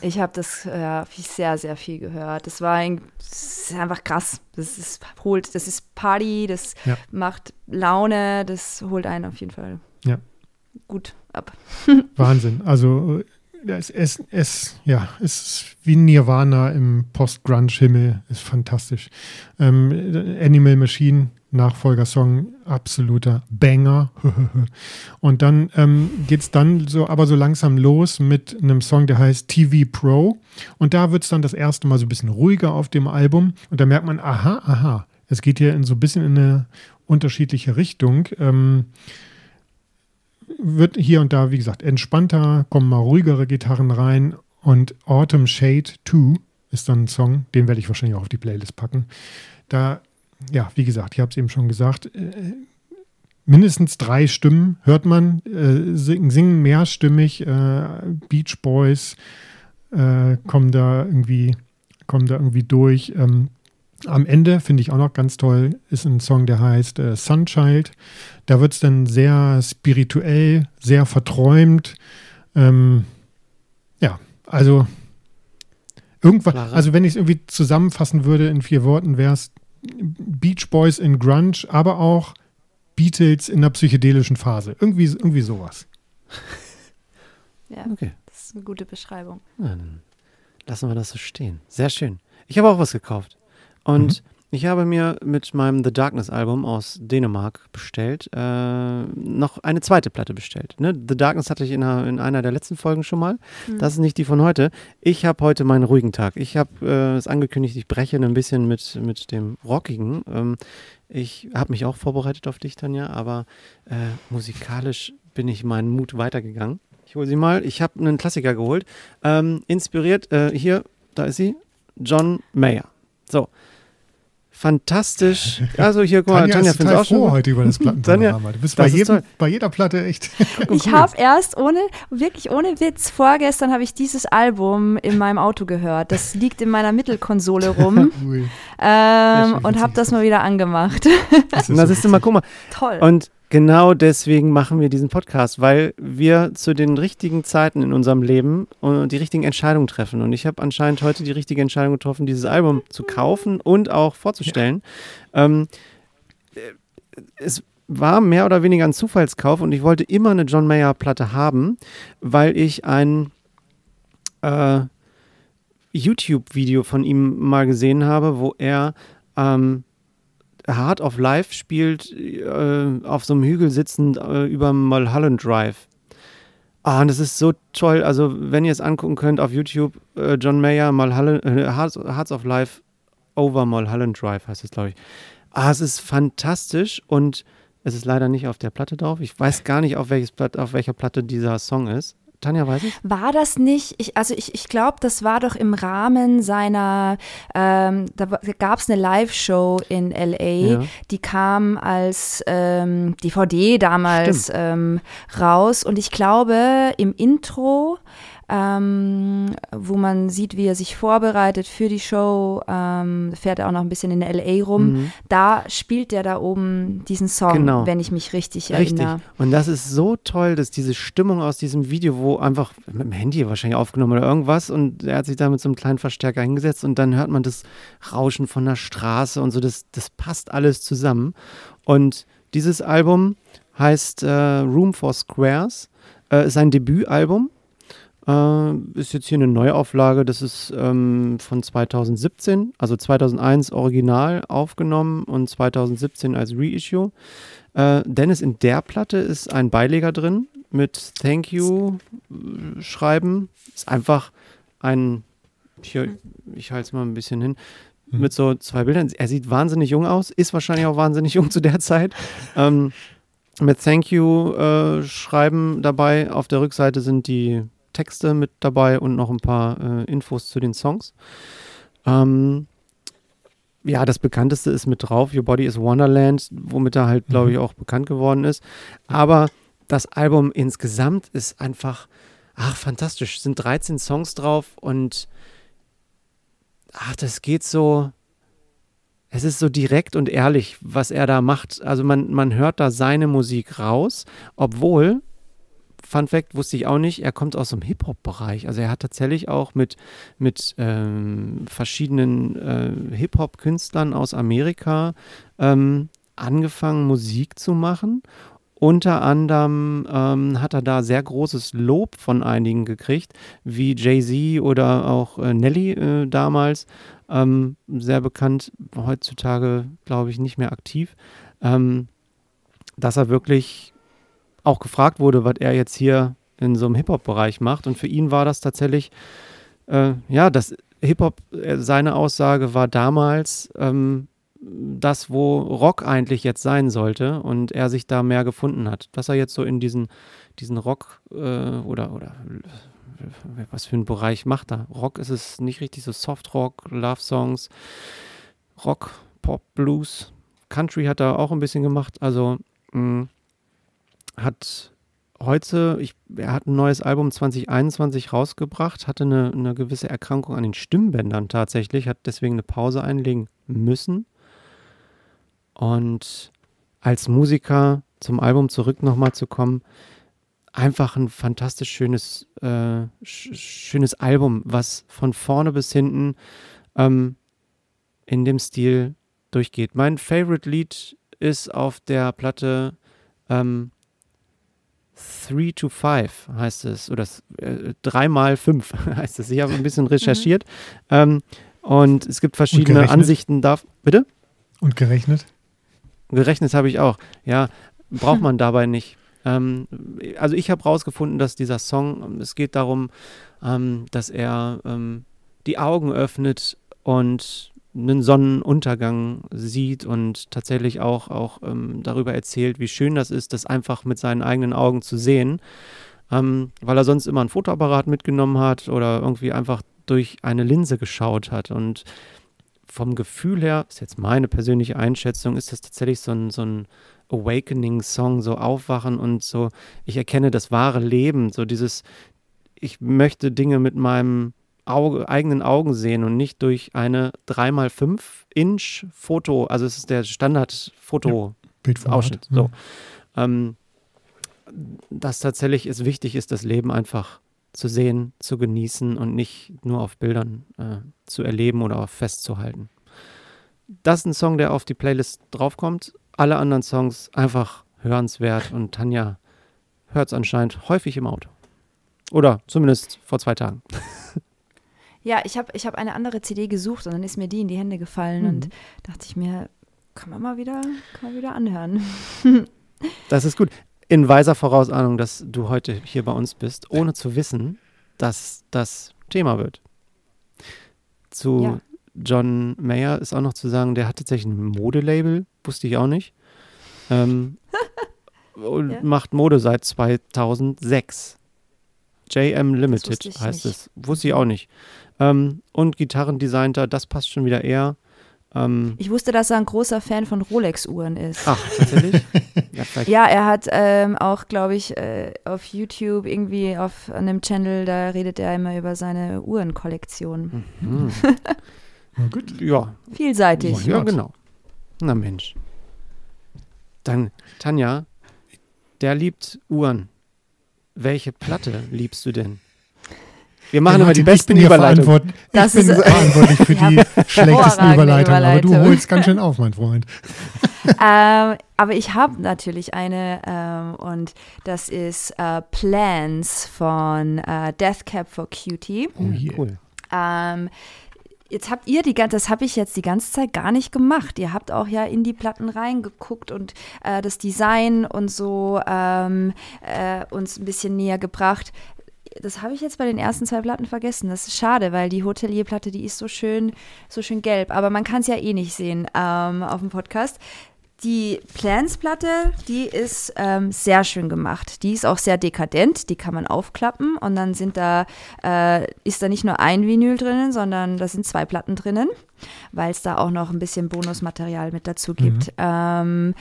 ich habe das äh, sehr, sehr viel gehört. Das war ein, das ist einfach krass. Das ist holt, das ist Party, das ja. macht Laune, das holt einen auf jeden Fall ja. gut ab. Wahnsinn. Also es, es, es, ja, es ist wie Nirvana im Post-Grunge-Himmel. Ist fantastisch. Ähm, Animal Machine Nachfolgersong, absoluter Banger. Und dann ähm, geht es dann so, aber so langsam los mit einem Song, der heißt TV Pro. Und da wird es dann das erste Mal so ein bisschen ruhiger auf dem Album. Und da merkt man, aha, aha, es geht hier in so ein bisschen in eine unterschiedliche Richtung. Ähm, wird hier und da, wie gesagt, entspannter, kommen mal ruhigere Gitarren rein. Und Autumn Shade 2 ist dann ein Song, den werde ich wahrscheinlich auch auf die Playlist packen. Da ja, wie gesagt, ich habe es eben schon gesagt, äh, mindestens drei Stimmen hört man, äh, singen mehrstimmig. Äh, Beach Boys äh, kommen da irgendwie, kommen da irgendwie durch. Ähm, am Ende finde ich auch noch ganz toll, ist ein Song, der heißt äh, Sunchild. Da wird es dann sehr spirituell, sehr verträumt. Ähm, ja, also irgendwann, also wenn ich es irgendwie zusammenfassen würde in vier Worten, wäre es Beach Boys in Grunge, aber auch Beatles in der psychedelischen Phase. Irgendwie, irgendwie sowas. ja, okay. das ist eine gute Beschreibung. Ja, dann lassen wir das so stehen. Sehr schön. Ich habe auch was gekauft. Und mhm. Ich habe mir mit meinem The Darkness Album aus Dänemark bestellt, äh, noch eine zweite Platte bestellt. Ne? The Darkness hatte ich in einer, in einer der letzten Folgen schon mal. Mhm. Das ist nicht die von heute. Ich habe heute meinen ruhigen Tag. Ich habe äh, es angekündigt, ich breche ein bisschen mit, mit dem Rockigen. Ähm, ich habe mich auch vorbereitet auf dich, Tanja, aber äh, musikalisch bin ich meinen Mut weitergegangen. Ich hole sie mal. Ich habe einen Klassiker geholt. Ähm, inspiriert, äh, hier, da ist sie, John Mayer. So, fantastisch. Also hier, guck mal, Tanja, Tanja ist auch schon. heute über das Plattenpanorama. Du bist bei, jedem, bei, jeder Platte echt. ich habe erst ohne, wirklich ohne Witz, vorgestern habe ich dieses Album in meinem Auto gehört. Das liegt in meiner Mittelkonsole rum. ähm, und habe das mal wieder angemacht. Das ist, das ist immer, guck mal. Toll. Und genau deswegen machen wir diesen Podcast, weil wir zu den richtigen Zeiten in unserem Leben äh, die richtigen Entscheidungen treffen. Und ich habe anscheinend heute die richtige Entscheidung getroffen, dieses Album zu kaufen und auch vorzustellen. Ja. Ähm, äh, es war mehr oder weniger ein Zufallskauf und ich wollte immer eine John Mayer Platte haben, weil ich ein äh, YouTube-Video von ihm mal gesehen habe, wo er ähm, Heart of Life spielt, äh, auf so einem Hügel sitzend äh, über Mulholland Drive. Ah, und das ist so toll. Also, wenn ihr es angucken könnt auf YouTube, äh, John Mayer, Mulholland, äh, Hearts, Hearts of Life over Mulholland Drive heißt es, glaube ich. Ah, es ist fantastisch und es ist leider nicht auf der Platte drauf. Ich weiß gar nicht, auf, welches Platt, auf welcher Platte dieser Song ist. Tanja, weiß ich? War das nicht, ich, also ich, ich glaube, das war doch im Rahmen seiner, ähm, da gab es eine Live-Show in L.A., ja. die kam als ähm, DVD damals ähm, raus und ich glaube, im Intro ähm, wo man sieht, wie er sich vorbereitet für die Show. Ähm, fährt er auch noch ein bisschen in LA rum. Mhm. Da spielt er da oben diesen Song, genau. wenn ich mich richtig erinnere. Richtig. Und das ist so toll, dass diese Stimmung aus diesem Video, wo einfach mit dem Handy wahrscheinlich aufgenommen oder irgendwas und er hat sich da mit so einem kleinen Verstärker hingesetzt und dann hört man das Rauschen von der Straße und so, das, das passt alles zusammen. Und dieses Album heißt äh, Room for Squares, äh, ist ein Debütalbum äh, ist jetzt hier eine Neuauflage, das ist ähm, von 2017, also 2001 original aufgenommen und 2017 als Reissue. Äh, Dennis, in der Platte ist ein Beileger drin mit Thank You äh, schreiben. Ist einfach ein, hier, ich halte es mal ein bisschen hin, mhm. mit so zwei Bildern. Er sieht wahnsinnig jung aus, ist wahrscheinlich auch wahnsinnig jung zu der Zeit. Ähm, mit Thank You äh, schreiben dabei. Auf der Rückseite sind die Texte mit dabei und noch ein paar äh, Infos zu den Songs. Ähm, ja, das bekannteste ist mit drauf, Your Body is Wonderland, womit er halt, glaube ich, mhm. auch bekannt geworden ist. Aber das Album insgesamt ist einfach, ach, fantastisch. Es sind 13 Songs drauf und ach, das geht so, es ist so direkt und ehrlich, was er da macht. Also man, man hört da seine Musik raus, obwohl Fun Fact wusste ich auch nicht, er kommt aus dem Hip-Hop-Bereich. Also er hat tatsächlich auch mit, mit ähm, verschiedenen äh, Hip-Hop-Künstlern aus Amerika ähm, angefangen, Musik zu machen. Unter anderem ähm, hat er da sehr großes Lob von einigen gekriegt, wie Jay-Z oder auch äh, Nelly äh, damals. Ähm, sehr bekannt, heutzutage glaube ich nicht mehr aktiv. Ähm, dass er wirklich auch gefragt wurde, was er jetzt hier in so einem Hip-Hop-Bereich macht. Und für ihn war das tatsächlich, äh, ja, das Hip-Hop, äh, seine Aussage war damals ähm, das, wo Rock eigentlich jetzt sein sollte und er sich da mehr gefunden hat. Dass er jetzt so in diesen, diesen Rock äh, oder, oder was für einen Bereich macht er? Rock ist es nicht richtig, so Soft-Rock, Love-Songs, Rock, Pop, Blues, Country hat er auch ein bisschen gemacht. Also mh, hat heute, ich, er hat ein neues Album 2021 rausgebracht, hatte eine, eine gewisse Erkrankung an den Stimmbändern tatsächlich, hat deswegen eine Pause einlegen müssen. Und als Musiker zum Album zurück nochmal zu kommen, einfach ein fantastisch schönes, äh, sch schönes Album, was von vorne bis hinten ähm, in dem Stil durchgeht. Mein Favorite Lied ist auf der Platte ähm, 3 to 5 heißt es, oder äh, 3 mal 5 heißt es. Ich habe ein bisschen recherchiert. Mhm. Ähm, und es gibt verschiedene Ansichten da. Bitte? Und gerechnet? Gerechnet habe ich auch. Ja, braucht man dabei nicht. Ähm, also ich habe rausgefunden, dass dieser Song, es geht darum, ähm, dass er ähm, die Augen öffnet und einen Sonnenuntergang sieht und tatsächlich auch, auch ähm, darüber erzählt, wie schön das ist, das einfach mit seinen eigenen Augen zu sehen, ähm, weil er sonst immer ein Fotoapparat mitgenommen hat oder irgendwie einfach durch eine Linse geschaut hat. Und vom Gefühl her, ist jetzt meine persönliche Einschätzung, ist das tatsächlich so ein, so ein Awakening-Song, so Aufwachen und so, ich erkenne das wahre Leben, so dieses, ich möchte Dinge mit meinem Auge, eigenen Augen sehen und nicht durch eine 3x5 Inch Foto, also es ist der Standard-Foto-Ausschnitt. Ja, so. Ähm, dass tatsächlich es wichtig ist, das Leben einfach zu sehen, zu genießen und nicht nur auf Bildern äh, zu erleben oder festzuhalten. Das ist ein Song, der auf die Playlist draufkommt. Alle anderen Songs einfach hörenswert und Tanja hört es anscheinend häufig im Auto. Oder zumindest vor zwei Tagen. Ja, ich habe ich hab eine andere CD gesucht und dann ist mir die in die Hände gefallen mhm. und dachte ich mir, kann man mal wieder, kann man wieder anhören. das ist gut. In weiser Vorausahnung, dass du heute hier bei uns bist, ohne zu wissen, dass das Thema wird. Zu ja. John Mayer ist auch noch zu sagen, der hat tatsächlich ein Modelabel, wusste ich auch nicht. Ähm, und ja. macht Mode seit 2006. JM Limited heißt nicht. es. Wusste ich auch nicht. Ähm, und Gitarrendesigner, das passt schon wieder eher. Ähm, ich wusste, dass er ein großer Fan von Rolex-Uhren ist. Ach, tatsächlich? ja, ja, er hat ähm, auch, glaube ich, äh, auf YouTube irgendwie auf einem Channel, da redet er immer über seine Uhrenkollektion. Mhm. Na gut. Ja. Vielseitig. Ja, genau. Na Mensch. Dann, Tanja, der liebt Uhren. Welche Platte liebst du denn? Wir machen ja, immer die besten Überleitungen. Ich bin verantwortlich für die schlechtesten Überleitungen, aber du holst ganz schön auf, mein Freund. ähm, aber ich habe natürlich eine ähm, und das ist äh, Plans von äh, Death Cab for Cutie. Oh, yeah. cool. Ähm, Jetzt habt ihr die ganze, das habe ich jetzt die ganze Zeit gar nicht gemacht. Ihr habt auch ja in die Platten reingeguckt und äh, das Design und so ähm, äh, uns ein bisschen näher gebracht das habe ich jetzt bei den ersten zwei Platten vergessen. Das ist schade, weil die Hotelierplatte, die ist so schön, so schön gelb. Aber man kann es ja eh nicht sehen ähm, auf dem Podcast. Die Plans-Platte, die ist ähm, sehr schön gemacht. Die ist auch sehr dekadent. Die kann man aufklappen und dann sind da, äh, ist da nicht nur ein Vinyl drinnen, sondern da sind zwei Platten drinnen, weil es da auch noch ein bisschen Bonusmaterial mit dazu gibt. Mhm. Ähm,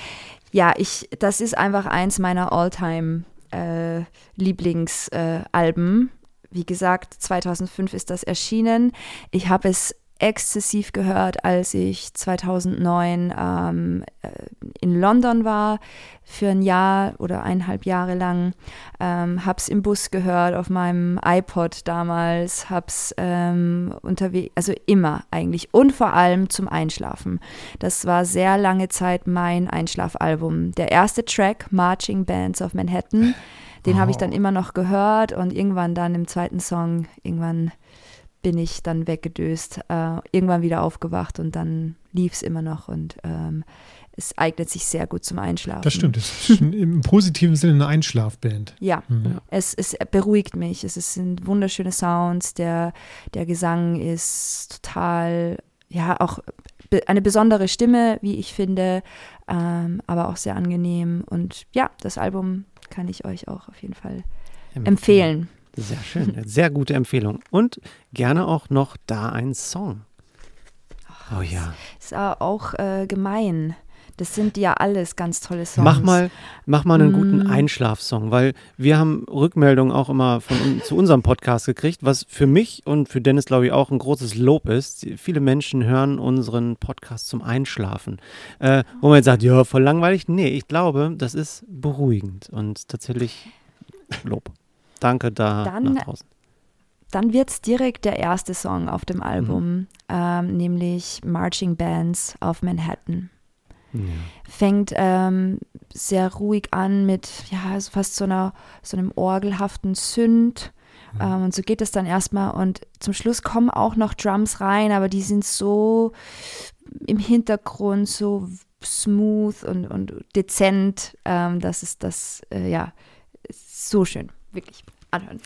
ja, ich, das ist einfach eins meiner All-Time äh, Lieblingsalben. Wie gesagt, 2005 ist das erschienen. Ich habe es exzessiv gehört, als ich 2009 ähm, äh, in London war für ein Jahr oder eineinhalb Jahre lang. Ähm, hab's im Bus gehört, auf meinem iPod damals, hab's ähm, unterwegs, also immer eigentlich und vor allem zum Einschlafen. Das war sehr lange Zeit mein Einschlafalbum. Der erste Track, Marching Bands of Manhattan, den oh. habe ich dann immer noch gehört und irgendwann dann im zweiten Song, irgendwann bin ich dann weggedöst, äh, irgendwann wieder aufgewacht und dann lief es immer noch und ähm, es eignet sich sehr gut zum Einschlafen. Das stimmt, es ist im positiven Sinne eine Einschlafband. Ja, mhm. es, es beruhigt mich. Es sind wunderschöne Sounds, der, der Gesang ist total, ja, auch eine besondere Stimme, wie ich finde, ähm, aber auch sehr angenehm. Und ja, das Album kann ich euch auch auf jeden Fall empfehlen. empfehlen. Sehr schön, sehr gute Empfehlung. Und gerne auch noch da ein Song. Oh ja. Ist auch äh, gemein. Das sind ja alles ganz tolle Songs. Mach mal, mach mal einen mm. guten Einschlafsong, weil wir haben Rückmeldungen auch immer von zu unserem Podcast gekriegt, was für mich und für Dennis, glaube ich, auch ein großes Lob ist. Viele Menschen hören unseren Podcast zum Einschlafen. Äh, wo man jetzt sagt, ja, voll langweilig. Nee, ich glaube, das ist beruhigend und tatsächlich Lob. Danke da Dann, nach draußen. Dann wird es direkt der erste Song auf dem Album, mhm. ähm, nämlich Marching Bands auf Manhattan. Ja. Fängt ähm, sehr ruhig an mit ja, fast so, einer, so einem orgelhaften Synth. Mhm. Ähm, und so geht es dann erstmal. Und zum Schluss kommen auch noch Drums rein, aber die sind so im Hintergrund, so smooth und, und dezent. Ähm, das ist das, äh, ja, so schön. Wirklich anhören.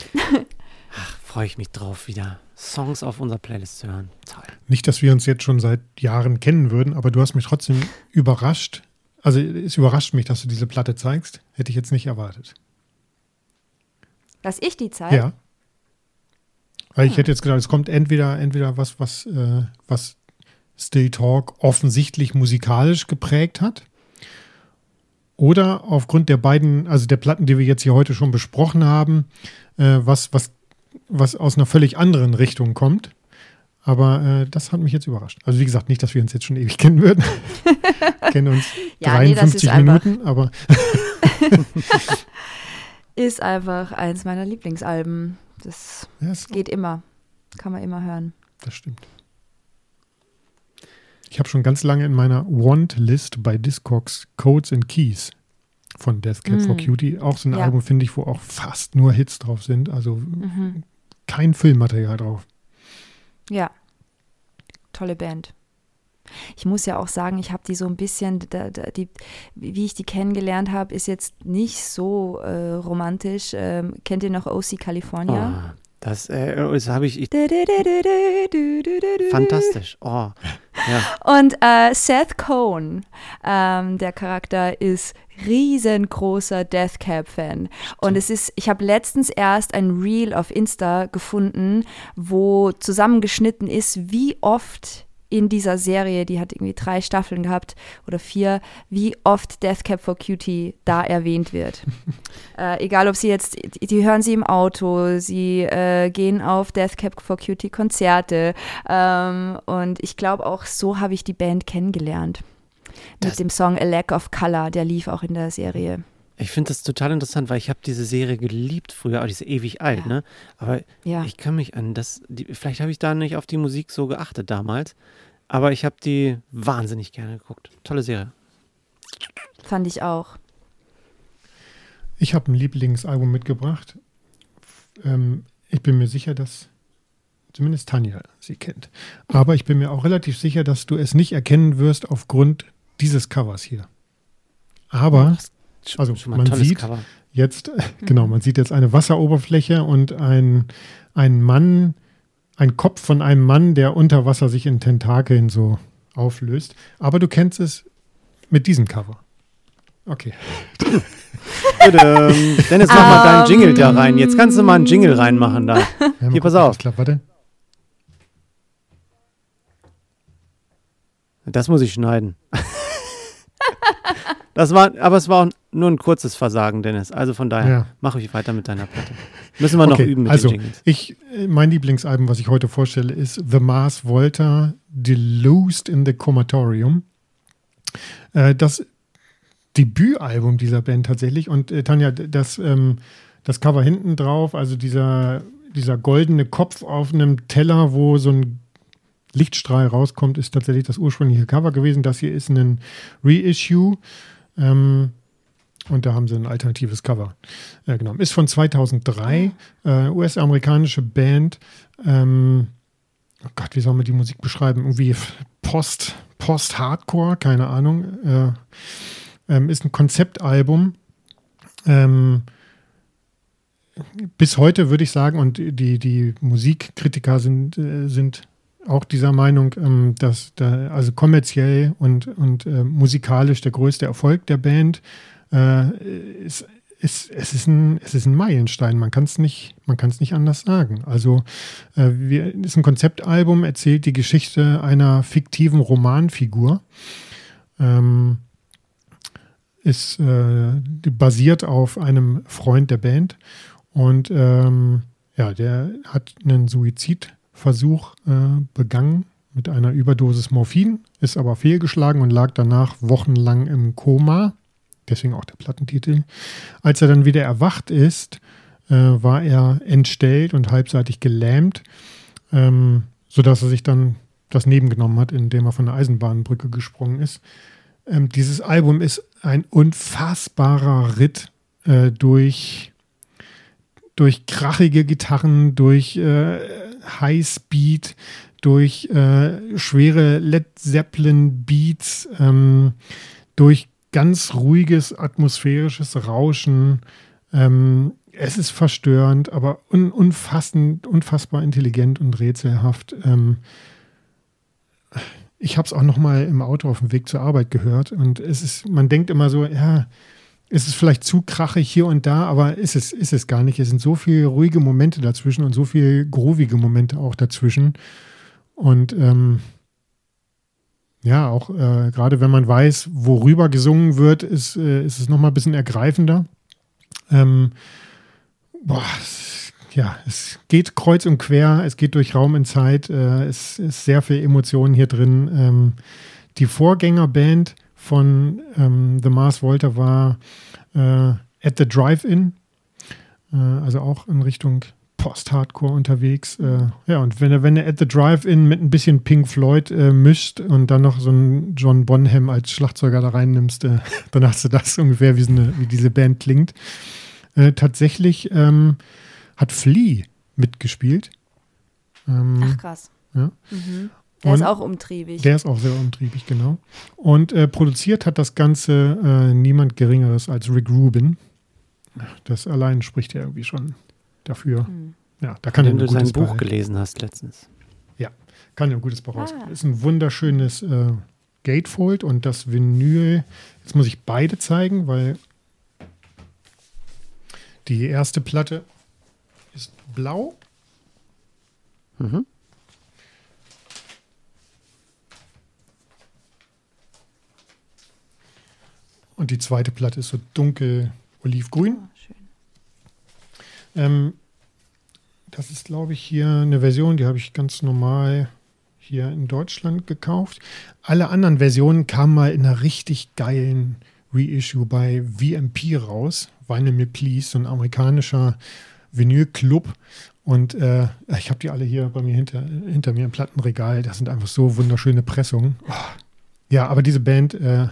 Ach, freue ich mich drauf, wieder Songs auf unserer Playlist zu hören. Toll. Nicht, dass wir uns jetzt schon seit Jahren kennen würden, aber du hast mich trotzdem überrascht. Also es überrascht mich, dass du diese Platte zeigst. Hätte ich jetzt nicht erwartet. Dass ich die zeige? Ja. Weil hm. ich hätte jetzt gedacht, es kommt entweder, entweder was, was, äh, was Still Talk offensichtlich musikalisch geprägt hat. Oder aufgrund der beiden, also der Platten, die wir jetzt hier heute schon besprochen haben, äh, was, was, was aus einer völlig anderen Richtung kommt. Aber äh, das hat mich jetzt überrascht. Also wie gesagt, nicht, dass wir uns jetzt schon ewig kennen würden. kennen uns ja, 53 nee, Minuten, aber ist einfach eins meiner Lieblingsalben. Das ja, geht immer. Kann man immer hören. Das stimmt. Ich habe schon ganz lange in meiner Want-List bei Discogs Codes and Keys von Death Cab mm. for Cutie auch so ein ja. Album, finde ich, wo auch fast nur Hits drauf sind. Also mhm. kein Filmmaterial drauf. Ja, tolle Band. Ich muss ja auch sagen, ich habe die so ein bisschen, da, da, die, wie ich die kennengelernt habe, ist jetzt nicht so äh, romantisch. Ähm, kennt ihr noch OC California? Oh, das, äh, das habe ich, ich Fantastisch. Oh, ja. Und äh, Seth Cohn, ähm, der Charakter, ist riesengroßer Death Cab Fan. Und es ist, ich habe letztens erst ein Reel auf Insta gefunden, wo zusammengeschnitten ist, wie oft in dieser Serie, die hat irgendwie drei Staffeln gehabt oder vier, wie oft Death Cab for Cutie da erwähnt wird. äh, egal, ob sie jetzt, die hören sie im Auto, sie äh, gehen auf Death Cab for Cutie Konzerte. Ähm, und ich glaube auch, so habe ich die Band kennengelernt. Das Mit dem Song A Lack of Color, der lief auch in der Serie. Ich finde das total interessant, weil ich habe diese Serie geliebt früher, auch die ist ewig alt, ja. ne? Aber ja. ich kann mich an das, die, vielleicht habe ich da nicht auf die Musik so geachtet damals, aber ich habe die wahnsinnig gerne geguckt. Tolle Serie. Fand ich auch. Ich habe ein Lieblingsalbum mitgebracht. Ähm, ich bin mir sicher, dass zumindest Tanja sie kennt. Aber ich bin mir auch relativ sicher, dass du es nicht erkennen wirst aufgrund dieses Covers hier. Aber also man sieht Cover. jetzt, genau, man sieht jetzt eine Wasseroberfläche und ein, ein Mann, ein Kopf von einem Mann, der unter Wasser sich in Tentakeln so auflöst. Aber du kennst es mit diesem Cover. Okay. Dennis, mach mal deinen Jingle da rein. Jetzt kannst du mal einen Jingle reinmachen da. Ja, Hier, pass auf. Klappt, warte. Das muss ich schneiden. Das war, aber es war nur ein kurzes Versagen, Dennis. Also von daher, ja. mache ich weiter mit deiner Platte. Müssen wir noch okay, üben mit also, den Jingles. Ich, mein Lieblingsalbum, was ich heute vorstelle, ist The Mars Volta Delused in the Comatorium. Äh, das Debütalbum dieser Band tatsächlich. Und äh, Tanja, das, ähm, das Cover hinten drauf, also dieser, dieser goldene Kopf auf einem Teller, wo so ein Lichtstrahl rauskommt, ist tatsächlich das ursprüngliche Cover gewesen. Das hier ist ein Reissue. Ähm, und da haben sie ein alternatives Cover äh, genommen. Ist von 2003, äh, US-amerikanische Band. Ähm, oh Gott, wie soll man die Musik beschreiben? Irgendwie Post, Post-Hardcore, keine Ahnung. Äh, ähm, ist ein Konzeptalbum. Ähm, bis heute würde ich sagen, und die, die Musikkritiker sind, äh, sind auch dieser Meinung, ähm, dass da, also kommerziell und, und äh, musikalisch der größte Erfolg der Band äh, ist, ist, es, ist ein, es ist ein Meilenstein. Man kann es nicht, nicht anders sagen. Also äh, wir, ist ein Konzeptalbum, erzählt die Geschichte einer fiktiven Romanfigur. Ähm, ist äh, basiert auf einem Freund der Band und ähm, ja, der hat einen Suizidversuch äh, begangen mit einer Überdosis Morphin, ist aber fehlgeschlagen und lag danach wochenlang im Koma. Deswegen auch der Plattentitel. Als er dann wieder erwacht ist, äh, war er entstellt und halbseitig gelähmt, ähm, sodass er sich dann das Leben genommen hat, indem er von der Eisenbahnbrücke gesprungen ist. Ähm, dieses Album ist ein unfassbarer Ritt äh, durch, durch krachige Gitarren, durch äh, Highspeed, durch äh, schwere Led Zeppelin Beats, ähm, durch ganz ruhiges atmosphärisches Rauschen. Ähm, es ist verstörend, aber un unfassend, unfassbar intelligent und rätselhaft. Ähm, ich habe es auch noch mal im Auto auf dem Weg zur Arbeit gehört und es ist, man denkt immer so, ja, es ist vielleicht zu krachig hier und da, aber ist es, ist es gar nicht. Es sind so viele ruhige Momente dazwischen und so viele groovige Momente auch dazwischen. Und ähm, ja, auch äh, gerade wenn man weiß, worüber gesungen wird, ist, äh, ist es nochmal ein bisschen ergreifender. Ähm, boah, ja, es geht kreuz und quer, es geht durch Raum und Zeit, äh, es ist sehr viel Emotionen hier drin. Ähm, die Vorgängerband von ähm, The Mars Volta war äh, At the Drive-In, äh, also auch in Richtung Post-Hardcore unterwegs. Äh, ja, und wenn er, wenn er At the Drive-In mit ein bisschen Pink Floyd äh, mischt und dann noch so einen John Bonham als Schlagzeuger da reinnimmst, äh, dann hast du das ungefähr, wie, so eine, wie diese Band klingt. Äh, tatsächlich ähm, hat Flea mitgespielt. Ähm, Ach krass. Ja. Mhm. Der und ist auch umtriebig. Der ist auch sehr umtriebig, genau. Und äh, produziert hat das Ganze äh, niemand Geringeres als Rick Rubin. Das allein spricht ja irgendwie schon dafür. Mhm. Ja, da kann Wenn du sein Buch Ball. gelesen hast letztens. Ja, kann ja ein gutes Buch ah. raus. Ist ein wunderschönes äh, Gatefold und das Vinyl. Jetzt muss ich beide zeigen, weil die erste Platte ist blau. Mhm. Und die zweite Platte ist so dunkel olivgrün. Oh, schön. Ähm, das ist, glaube ich, hier eine Version, die habe ich ganz normal hier in Deutschland gekauft. Alle anderen Versionen kamen mal in einer richtig geilen Reissue bei VMP raus. Vinyl Me Please, so ein amerikanischer Vinylclub. Und äh, ich habe die alle hier bei mir hinter, hinter mir im Plattenregal. Das sind einfach so wunderschöne Pressungen. Oh. Ja, aber diese Band, äh,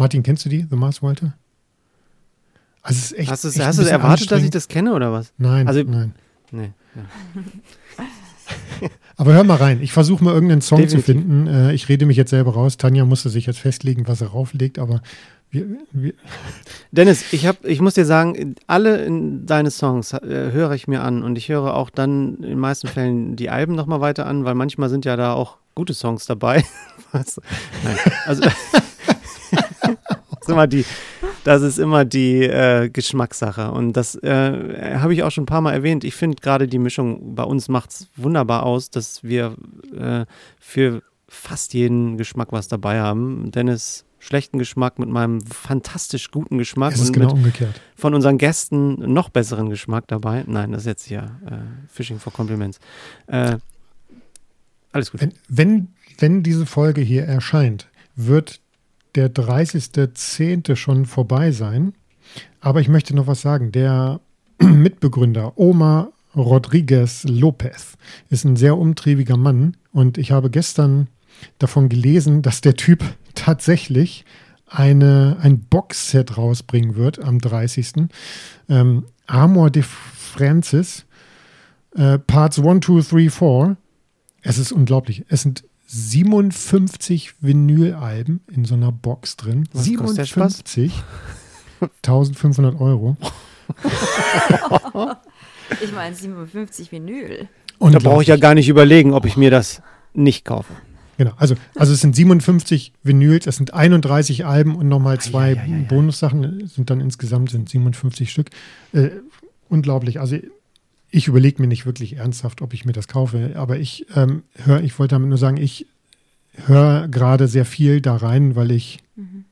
Martin, kennst du die, The Mars Walter? Also es ist echt, hast du, echt hast du erwartet, dass ich das kenne oder was? Nein, also, nein. Nee, ja. Aber hör mal rein. Ich versuche mal irgendeinen Song Definitiv. zu finden. Äh, ich rede mich jetzt selber raus. Tanja musste sich jetzt festlegen, was er rauflegt, aber wir, wir Dennis, ich, hab, ich muss dir sagen, alle deine Songs äh, höre ich mir an und ich höre auch dann in den meisten Fällen die Alben nochmal weiter an, weil manchmal sind ja da auch gute Songs dabei. Was? Also ist immer die, das ist immer die äh, Geschmackssache. Und das äh, habe ich auch schon ein paar Mal erwähnt. Ich finde gerade die Mischung bei uns macht es wunderbar aus, dass wir äh, für fast jeden Geschmack was dabei haben. Dennis schlechten Geschmack mit meinem fantastisch guten Geschmack. Es ist genau umgekehrt. Von unseren Gästen noch besseren Geschmack dabei. Nein, das ist jetzt ja äh, Fishing for Compliments. Äh, alles gut. Wenn, wenn, wenn diese Folge hier erscheint, wird der 30.10. schon vorbei sein. Aber ich möchte noch was sagen. Der Mitbegründer Omar Rodriguez Lopez ist ein sehr umtriebiger Mann und ich habe gestern davon gelesen, dass der Typ tatsächlich eine, ein Boxset rausbringen wird am 30. Ähm, Amor de Francis, äh, Parts 1, 2, 3, 4. Es ist unglaublich. Es sind 57 Vinylalben in so einer Box drin. Was 57. 1500 Euro. ich meine 57 Vinyl. Und da brauche ich ja gar nicht überlegen, ob ich mir das nicht kaufe. Genau, also, also es sind 57 Vinyls, es sind 31 Alben und nochmal zwei ja, ja, ja, Bonussachen, sind dann insgesamt sind 57 Stück. Äh, unglaublich. Also ich überlege mir nicht wirklich ernsthaft, ob ich mir das kaufe, aber ich ähm, höre, ich wollte damit nur sagen, ich höre gerade sehr viel da rein, weil ich. Mhm.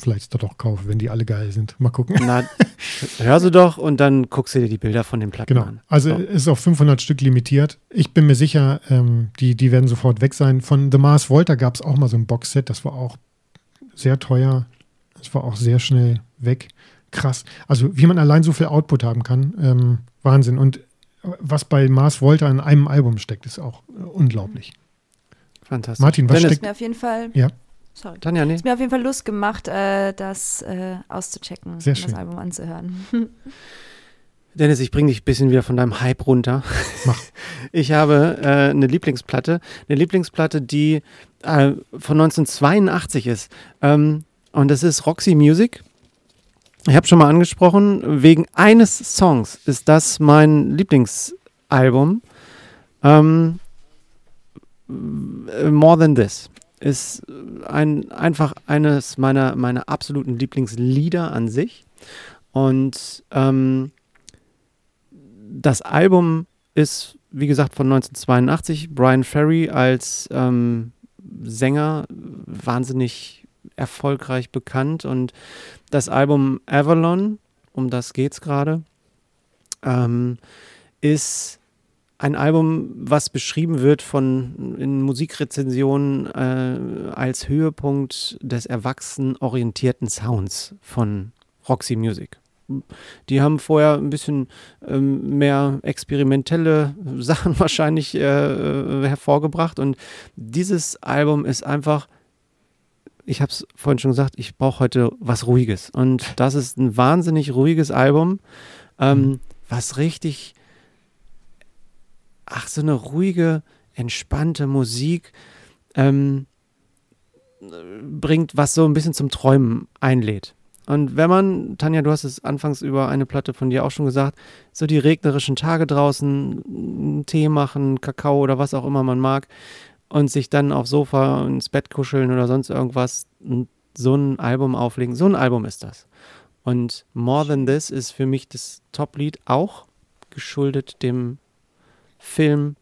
vielleicht doch kaufe, wenn die alle geil sind. Mal gucken. Na, hör sie doch und dann guckst du dir die Bilder von den Platten genau. an. Also So. ist auf 500 Stück limitiert. Ich bin mir sicher, ähm, die, die werden sofort weg sein. Von The Mars Volta gab es auch mal so ein Boxset, das war auch sehr teuer. Das war auch sehr schnell weg. Krass. Also wie man allein so viel Output haben kann, ähm, Wahnsinn. Und was bei Mars Volta in einem Album steckt, ist auch äh, unglaublich. Fantastisch. Martin, was Dennis, steckt- Mir auf jeden Fall. Ja. Sorry. Tanja, nee. Ist mir auf jeden Fall Lust gemacht, äh, das äh, auszuchecken, Sehr das schön. Album anzuhören. Dennis, ich bringe dich ein bisschen wieder von deinem Hype runter. Mach. Ich habe äh, eine Lieblingsplatte, eine Lieblingsplatte, die äh, von 1982 ist. Ähm, und das ist Roxy Music. Ich habe schon mal angesprochen, wegen eines Songs ist das mein Lieblingsalbum. Ähm, äh, More Than This ist ein, einfach eines meiner, meiner absoluten Lieblingslieder an sich. Und ähm, das Album ist, wie gesagt, von 1982. Brian Ferry als ähm, Sänger wahnsinnig erfolgreich bekannt. Und das Album Avalon, um das geht's gerade, ähm, ist ein Album, was beschrieben wird von in Musikrezensionen äh, als Höhepunkt des erwachsenorientierten Sounds von Roxy Music. Die haben vorher ein bisschen ähm, mehr experimentelle Sachen wahrscheinlich äh, äh, hervorgebracht und dieses Album ist einfach, ich habe es vorhin schon gesagt, ich brauche heute was Ruhiges. Und das ist ein wahnsinnig ruhiges Album, ähm, was richtig, ach so eine ruhige, entspannte Musik ähm, bringt, was so ein bisschen zum Träumen einlädt. Und wenn man, Tanja, du hast es anfangs über eine Platte von dir auch schon gesagt, so die regnerischen Tage draußen, einen Tee machen, Kakao oder was auch immer man mag und sich dann aufs Sofa ins Bett kuscheln oder sonst irgendwas und so ein Album auflegen, so ein Album ist das. Und More Than This ist für mich das Top-Lied, auch geschuldet dem Film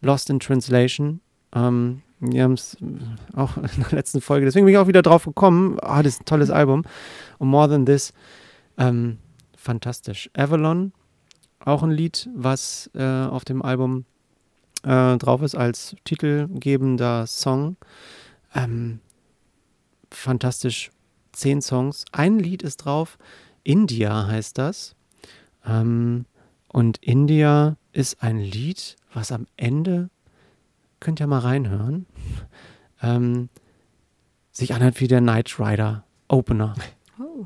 Lost in Translation. Ähm, wir haben es auch in der letzten Folge, deswegen bin ich auch wieder drauf gekommen. Ah, das ist ein tolles Album. Und More Than This, ähm, fantastisch. Avalon, auch ein Lied, was äh, auf dem Album äh, drauf ist als titelgebender Song. Ähm, fantastisch. Zehn Songs. Ein Lied ist drauf. India heißt das. Ähm, und India ist ein Lied, was am Ende, könnt ihr mal reinhören, ähm, sich anhört wie der Knight Rider Opener. Oh.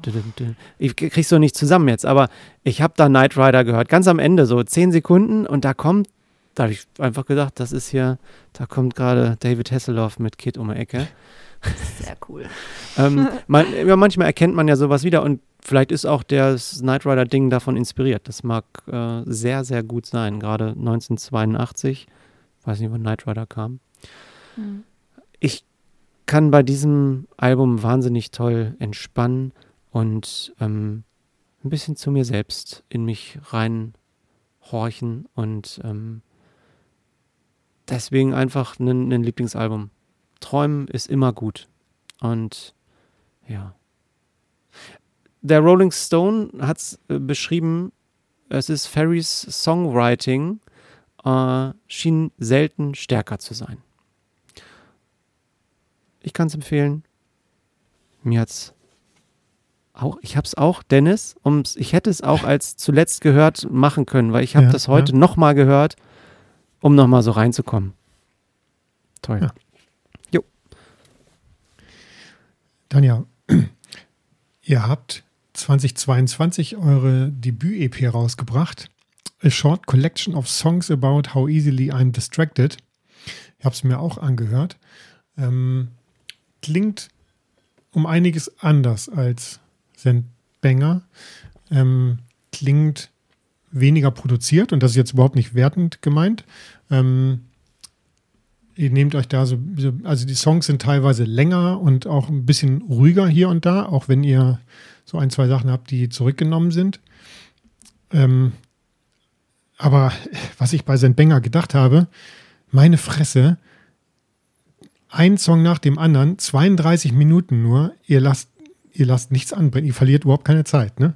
Ich krieg's so nicht zusammen jetzt, aber ich habe da Knight Rider gehört, ganz am Ende, so zehn Sekunden und da kommt, da habe ich einfach gedacht, das ist hier, da kommt gerade David Hasselhoff mit Kid um die Ecke. Sehr cool. ähm, man, ja, manchmal erkennt man ja sowas wieder und vielleicht ist auch das Knight Rider Ding davon inspiriert. Das mag äh, sehr, sehr gut sein, gerade 1982. Weiß nicht, wann Knight Rider kam. Mhm. Ich kann bei diesem Album wahnsinnig toll entspannen und ähm, ein bisschen zu mir selbst in mich reinhorchen und ähm, deswegen einfach ein, ein Lieblingsalbum. Träumen ist immer gut. Und ja. Der Rolling Stone hat es äh, beschrieben, es ist Ferrys Songwriting äh, schien selten stärker zu sein. Ich kann es empfehlen. Mir hat's auch, ich habe es auch, Dennis, ums, ich hätte es auch als zuletzt gehört machen können, weil ich habe Ja, das heute ja. nochmal gehört, um nochmal so reinzukommen. Toll. Ja. Tanja, ihr habt 2022 eure Debüt-EP rausgebracht. A Short Collection of Songs About How Easily I'm Distracted. Ich habe es mir auch angehört. Ähm, klingt um einiges anders als St. Banger. Ähm, klingt weniger produziert und das ist jetzt überhaupt nicht wertend gemeint. Ähm, ihr nehmt euch da so, so, also die Songs sind teilweise länger und auch ein bisschen ruhiger hier und da, auch wenn ihr so ein, zwei Sachen habt, die zurückgenommen sind. Ähm, aber was ich bei St. Banger gedacht habe, meine Fresse, ein Song nach dem anderen, 32 Minuten nur, ihr lasst ihr lasst nichts anbrennen, ihr verliert überhaupt keine Zeit, ne?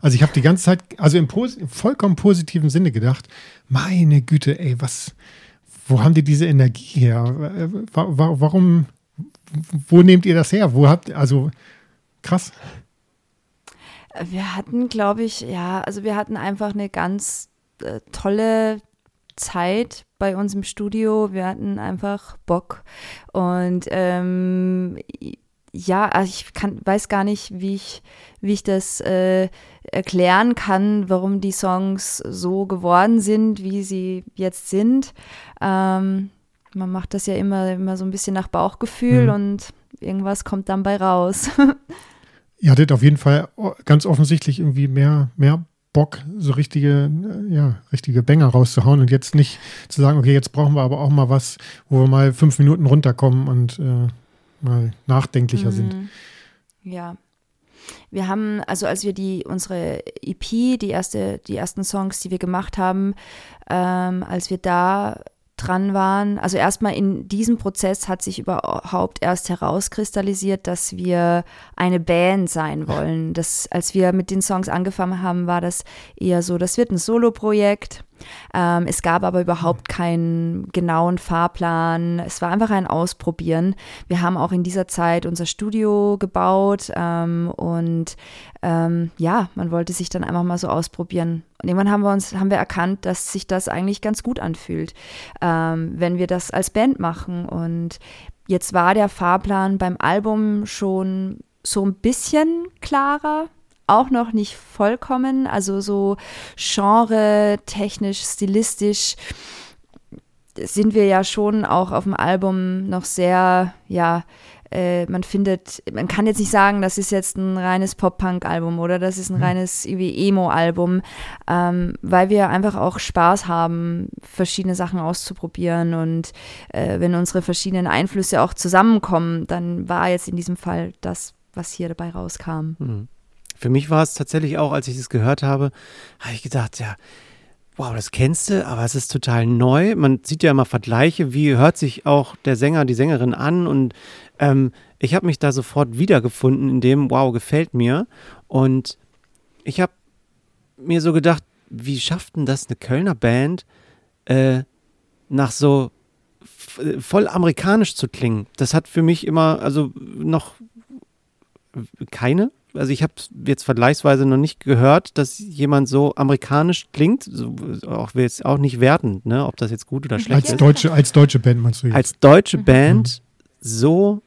Also ich habe die ganze Zeit, also im Pos vollkommen positiven Sinne gedacht, meine Güte, ey, was, wo haben die diese Energie her? Warum, wo nehmt ihr das her? Wo habt, also krass. Wir hatten, glaube ich, ja, also wir hatten einfach eine ganz äh, tolle Zeit bei uns im Studio. Wir hatten einfach Bock. Und ähm, ja, also ich kann, weiß gar nicht, wie ich, wie ich das äh, erklären kann, warum die Songs so geworden sind, wie sie jetzt sind. Ähm, man macht das ja immer, immer so ein bisschen nach Bauchgefühl mhm. und irgendwas kommt dann bei raus. Ihr hattet auf jeden Fall ganz offensichtlich irgendwie mehr, mehr Bock, so richtige, ja, richtige Banger rauszuhauen und jetzt nicht zu sagen, okay, jetzt brauchen wir aber auch mal was, wo wir mal fünf Minuten runterkommen und äh, mal nachdenklicher mhm. sind. Ja. Wir haben, also als wir die, unsere EP, die erste, die ersten Songs, die wir gemacht haben, ähm, als wir da dran waren. Also erstmal in diesem Prozess hat sich überhaupt erst herauskristallisiert, dass wir eine Band sein wollen. Das, als wir mit den Songs angefangen haben, war das eher so, das wird ein Solo-Projekt. Ähm, es gab aber überhaupt keinen genauen Fahrplan. Es war einfach ein Ausprobieren. Wir haben auch in dieser Zeit unser Studio gebaut ähm, und ähm, ja, man wollte sich dann einfach mal so ausprobieren. Und irgendwann haben wir uns, haben wir erkannt, dass sich das eigentlich ganz gut anfühlt, ähm, wenn wir das als Band machen. Und jetzt war der Fahrplan beim Album schon so ein bisschen klarer auch noch nicht vollkommen. Also so genre, technisch, stilistisch sind wir ja schon auch auf dem Album noch sehr, ja, äh, man findet, man kann jetzt nicht sagen, das ist jetzt ein reines Pop-Punk-Album oder das ist ein mhm. reines Emo-Album, ähm, weil wir einfach auch Spaß haben, verschiedene Sachen auszuprobieren und äh, wenn unsere verschiedenen Einflüsse auch zusammenkommen, dann war jetzt in diesem Fall das, was hier dabei rauskam. Mhm. Für mich war es tatsächlich auch, als ich das gehört habe, habe ich gedacht, ja, wow, das kennst du, aber es ist total neu. Man sieht ja immer Vergleiche, wie hört sich auch der Sänger, die Sängerin an und ähm, ich habe mich da sofort wiedergefunden in dem, wow, gefällt mir. Und ich habe mir so gedacht, wie schafft denn das eine Kölner Band äh, nach so voll amerikanisch zu klingen? Das hat für mich immer, also noch keine also ich habe jetzt vergleichsweise noch nicht gehört, dass jemand so amerikanisch klingt, so, auch jetzt auch nicht wertend, ne, ob das jetzt gut oder schlecht als ist. Deutsche, als deutsche Band meinst du jetzt? Als deutsche mhm. Band mhm. so,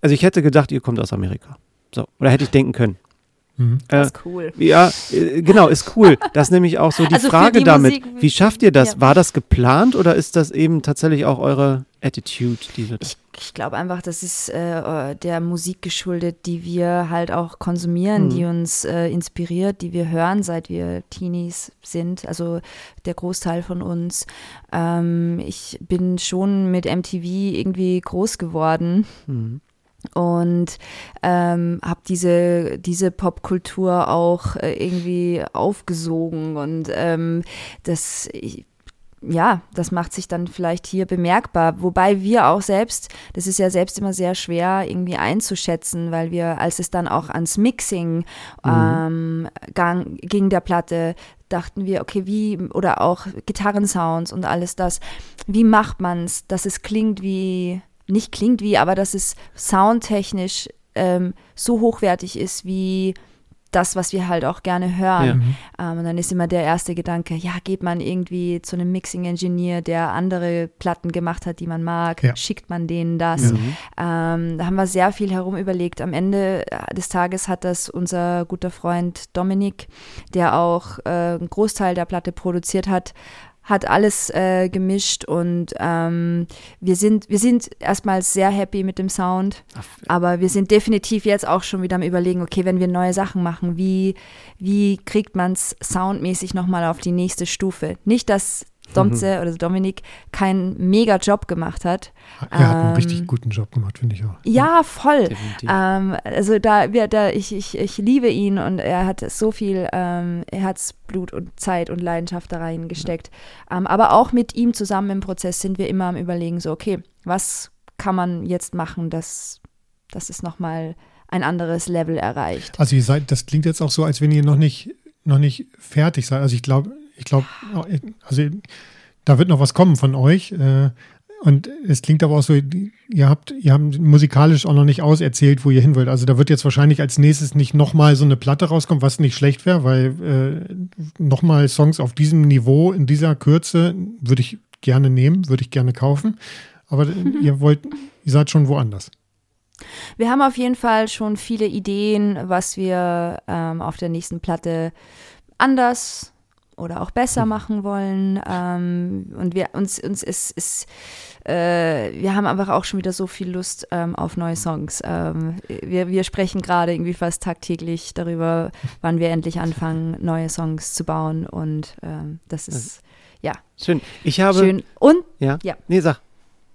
also ich hätte gedacht, ihr kommt aus Amerika. So, oder hätte ich denken können. Mhm. Das ist cool. Ja, äh, genau, ist cool. Das ist nämlich auch so die also Frage die damit. Musik, wie schafft ihr das? Ja. War das geplant oder ist das eben tatsächlich auch eure Attitude? Diese ich ich glaube einfach, das ist äh, der Musik geschuldet, die wir halt auch konsumieren, mhm. die uns äh, inspiriert, die wir hören, seit wir Teenies sind. Also der Großteil von uns. Ähm, ich bin schon mit MTV irgendwie groß geworden. Mhm und ähm, habe diese, diese Popkultur auch äh, irgendwie aufgesogen und ähm, das ich, ja, das macht sich dann vielleicht hier bemerkbar. Wobei wir auch selbst, das ist ja selbst immer sehr schwer irgendwie einzuschätzen, weil wir, als es dann auch ans Mixing mhm. ähm, gang, ging der Platte, dachten wir, okay, wie, oder auch Gitarrensounds und alles das, wie macht man es, dass es klingt wie nicht klingt wie, aber dass es soundtechnisch ähm, so hochwertig ist wie das, was wir halt auch gerne hören. Ja. Mhm. Ähm, und dann ist immer der erste Gedanke, ja, geht man irgendwie zu einem Mixing-Engineer, der andere Platten gemacht hat, die man mag, ja. schickt man denen das. Mhm. Ähm, da haben wir sehr viel herum überlegt. Am Ende des Tages hat das unser guter Freund Dominik, der auch äh, einen Großteil der Platte produziert hat, hat alles äh, gemischt und ähm, wir sind wir sind erstmal sehr happy mit dem Sound, aber wir sind definitiv jetzt auch schon wieder am überlegen, okay, wenn wir neue Sachen machen, wie wie kriegt man es soundmäßig nochmal auf die nächste Stufe? Nicht, dass Domze mhm. oder Dominik keinen mega Job gemacht hat. Er hat einen ähm, richtig guten Job gemacht, finde ich auch. Ja, voll. Ähm, also da, wir, da ich, ich, ich liebe ihn und er hat so viel ähm, Herzblut und Zeit und Leidenschaft da reingesteckt. Ja. Ähm, aber auch mit ihm zusammen im Prozess sind wir immer am überlegen, so, okay, was kann man jetzt machen, dass, dass es nochmal ein anderes Level erreicht. Also ihr seid, das klingt jetzt auch so, als wenn ihr noch nicht, noch nicht fertig seid. Also ich glaube, ich glaube, also da wird noch was kommen von euch. Äh, und es klingt aber auch so, ihr habt, ihr habt musikalisch auch noch nicht auserzählt, wo ihr hin wollt. Also da wird jetzt wahrscheinlich als nächstes nicht nochmal so eine Platte rauskommen, was nicht schlecht wäre, weil äh, nochmal Songs auf diesem Niveau, in dieser Kürze, würde ich gerne nehmen, würde ich gerne kaufen. Aber ihr wollt, ihr seid schon woanders. Wir haben auf jeden Fall schon viele Ideen, was wir ähm, auf der nächsten Platte anders oder auch besser hm. machen wollen. Ähm, und wir uns, uns ist, ist äh, wir haben einfach auch schon wieder so viel Lust ähm, auf neue Songs. Ähm, wir, wir sprechen gerade irgendwie fast tagtäglich darüber, wann wir endlich anfangen, neue Songs zu bauen. Und ähm, das ist ja. Schön. Ich habe. Schön. Und ja. ja. Nee, sag.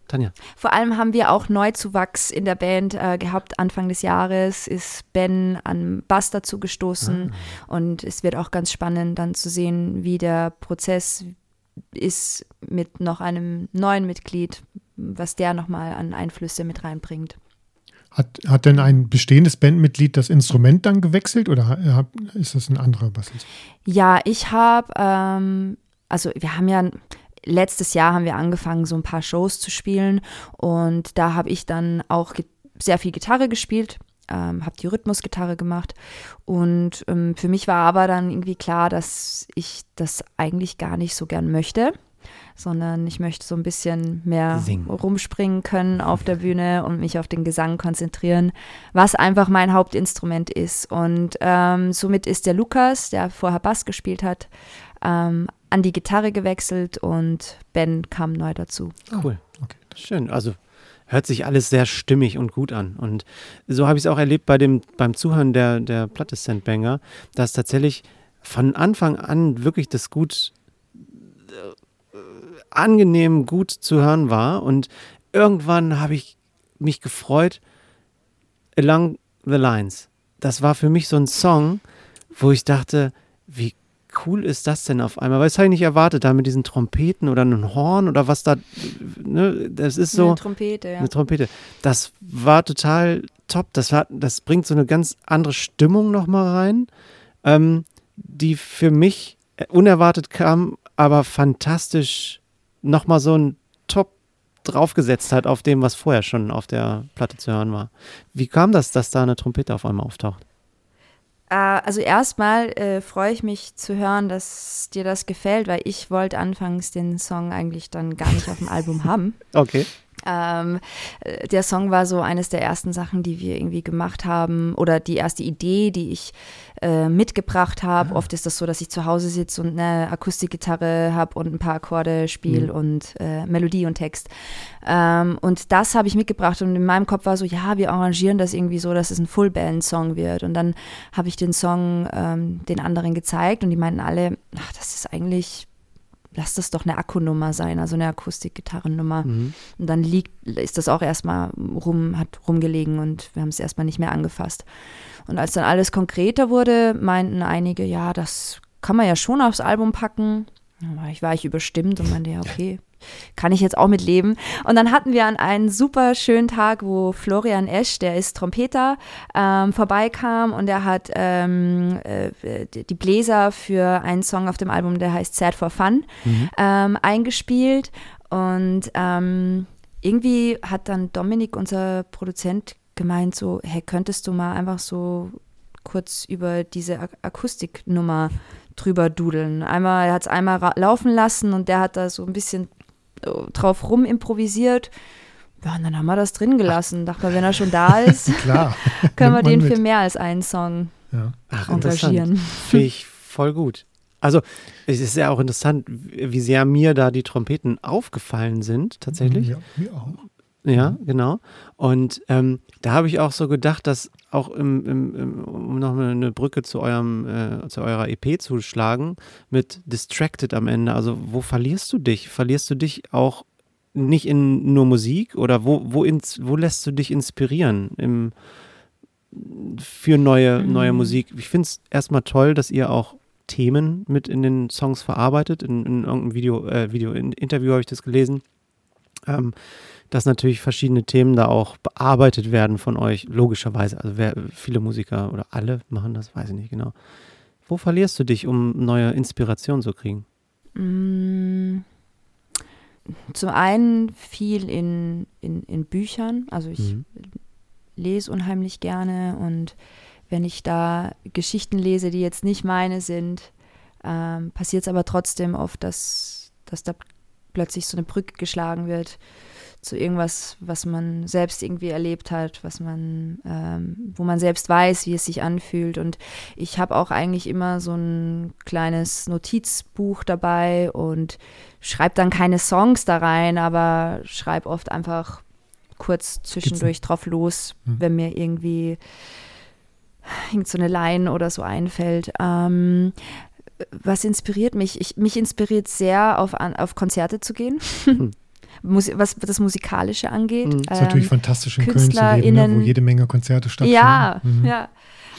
Tanja. Vor allem haben wir auch Neuzuwachs in der Band äh, gehabt. Anfang des Jahres ist Ben an Bass dazu gestoßen ah. und es wird auch ganz spannend dann zu sehen, wie der Prozess ist mit noch einem neuen Mitglied, was der nochmal an Einflüsse mit reinbringt. Hat, hat denn ein bestehendes Bandmitglied das Instrument dann gewechselt oder ist das ein anderer Bassist? Ja, ich habe, ähm, also wir haben ja, letztes Jahr haben wir angefangen, so ein paar Shows zu spielen und da habe ich dann auch sehr viel Gitarre gespielt, ähm, habe die Rhythmusgitarre gemacht und ähm, für mich war aber dann irgendwie klar, dass ich das eigentlich gar nicht so gern möchte sondern ich möchte so ein bisschen mehr Singen. rumspringen können auf der Bühne und mich auf den Gesang konzentrieren, was einfach mein Hauptinstrument ist. Und ähm, somit ist der Lukas, der vorher Bass gespielt hat, ähm, an die Gitarre gewechselt und Ben kam neu dazu. Cool. Okay. Schön. Also hört sich alles sehr stimmig und gut an. Und so habe ich es auch erlebt bei dem, beim Zuhören der, der Platte Sandbanger, dass tatsächlich von Anfang an wirklich das gut äh, angenehm gut zu hören war. Und irgendwann habe ich mich gefreut, Along the Lines. Das war für mich so ein Song, wo ich dachte, wie cool ist das denn auf einmal? Weil das habe ich nicht erwartet, da mit diesen Trompeten oder einem Horn oder was da, ne, das ist so. Eine Trompete, ja. Eine Trompete. Das war total top. Das, hat, das bringt so eine ganz andere Stimmung nochmal rein, ähm, die für mich unerwartet kam, aber fantastisch nochmal so ein Top draufgesetzt hat auf dem, was vorher schon auf der Platte zu hören war. Wie kam das, dass da eine Trompete auf einmal auftaucht? Äh, also erstmal äh, freue ich mich zu hören, dass dir das gefällt, weil ich wollte anfangs den Song eigentlich dann gar nicht auf dem Album haben. Okay. Ähm, äh, der Song war so eines der ersten Sachen, die wir irgendwie gemacht haben oder die erste Idee, die ich äh, mitgebracht habe. Ja. Oft ist das so, dass ich zu Hause sitze und eine Akustikgitarre habe und ein paar Akkorde spiele mhm. und äh, Melodie und Text. Ähm, und das habe ich mitgebracht und in meinem Kopf war so, ja, wir arrangieren das irgendwie so, dass es ein Fullband-Song wird. Und dann habe ich den Song ähm, den anderen gezeigt und die meinten alle, ach, das ist eigentlich lass das doch eine Akkunummer sein, also eine Akustikgitarrennummer. Mhm. Und dann liegt, ist das auch erstmal rum, hat rumgelegen und wir haben es erstmal nicht mehr angefasst. Und als dann alles konkreter wurde, meinten einige, ja, das kann man ja schon aufs Album packen. Ich, war ich überstimmt und meinte, ja, okay, kann ich jetzt auch mit leben. Und dann hatten wir an einen super schönen Tag, wo Florian Esch, der ist Trompeter, ähm, vorbeikam und er hat ähm, äh, die Bläser für einen Song auf dem Album, der heißt Sad for Fun, mhm. ähm, eingespielt. Und ähm, irgendwie hat dann Dominik, unser Produzent, gemeint so, hey, könntest du mal einfach so kurz über diese Ak Akustiknummer drüber dudeln. Einmal, er hat es einmal laufen lassen und der hat da so ein bisschen drauf rum improvisiert. Ja, und dann haben wir das drin gelassen. Dachte mal, wenn er schon da ist, können wir den mit. für mehr als einen Song ja. Ach, engagieren. Finde ich voll gut. Also, es ist ja auch interessant, wie sehr mir da die Trompeten aufgefallen sind, tatsächlich. Ja, mir auch. Ja, genau. Und ähm, da habe ich auch so gedacht, dass auch im, im, im, um noch eine Brücke zu eurem, äh, zu eurer EP zu schlagen, mit Distracted am Ende. Also wo verlierst du dich? Verlierst du dich auch nicht in nur Musik oder wo, wo, ins, wo lässt du dich inspirieren im, für neue, mhm. neue Musik? Ich finde es erstmal toll, dass ihr auch Themen mit in den Songs verarbeitet. In, in irgendeinem Video, äh, Video in Interview habe ich das gelesen. Ähm, dass natürlich verschiedene Themen da auch bearbeitet werden von euch, logischerweise. Also wer, viele Musiker oder alle machen das, weiß ich nicht genau. Wo verlierst du dich, um neue Inspiration zu kriegen? Mm, zum einen viel in, in, in Büchern. Also ich mhm. lese unheimlich gerne und wenn ich da Geschichten lese, die jetzt nicht meine sind, ähm, passiert es aber trotzdem oft, dass, dass da plötzlich so eine Brücke geschlagen wird zu irgendwas, was man selbst irgendwie erlebt hat, was man, ähm, wo man selbst weiß, wie es sich anfühlt. Und ich habe auch eigentlich immer so ein kleines Notizbuch dabei und schreibe dann keine Songs da rein, aber schreibe oft einfach kurz zwischendurch drauf los, hm. wenn mir irgendwie irgend so eine Line oder so einfällt. Ähm, was inspiriert mich? Ich, mich inspiriert sehr, auf, auf Konzerte zu gehen. Hm. was das Musikalische angeht. Mhm. Das ist natürlich ähm, fantastisch in Köln zu leben, ne, wo jede Menge Konzerte stattfinden. Ja, mhm. ja.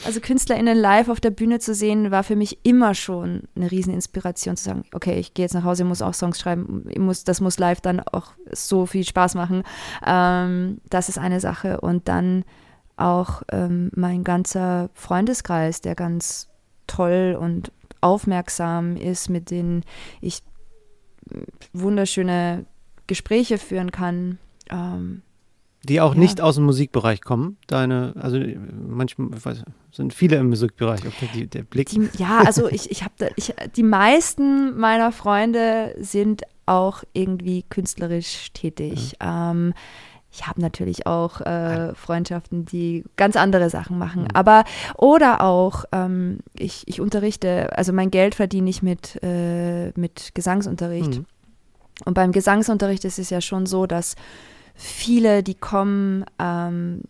Also KünstlerInnen live auf der Bühne zu sehen, war für mich immer schon eine Rieseninspiration zu sagen, okay, ich gehe jetzt nach Hause, muss auch Songs schreiben, muss, das muss live dann auch so viel Spaß machen. Ähm, das ist eine Sache. Und dann auch ähm, mein ganzer Freundeskreis, der ganz toll und aufmerksam ist, mit denen ich wunderschöne Gespräche führen kann. Ähm, die auch ja. nicht aus dem Musikbereich kommen. Deine, also manchmal weiß, sind viele im Musikbereich. Okay, die, der Blick. Die, ja, also ich, ich habe, ich, die meisten meiner Freunde sind auch irgendwie künstlerisch tätig. Ja. Ähm, ich habe natürlich auch äh, Freundschaften, die ganz andere Sachen machen. Mhm. Aber oder auch, ähm, ich, ich unterrichte, also mein Geld verdiene ich mit, äh, mit Gesangsunterricht. Mhm. Und beim Gesangsunterricht ist es ja schon so, dass viele, die kommen, ähm,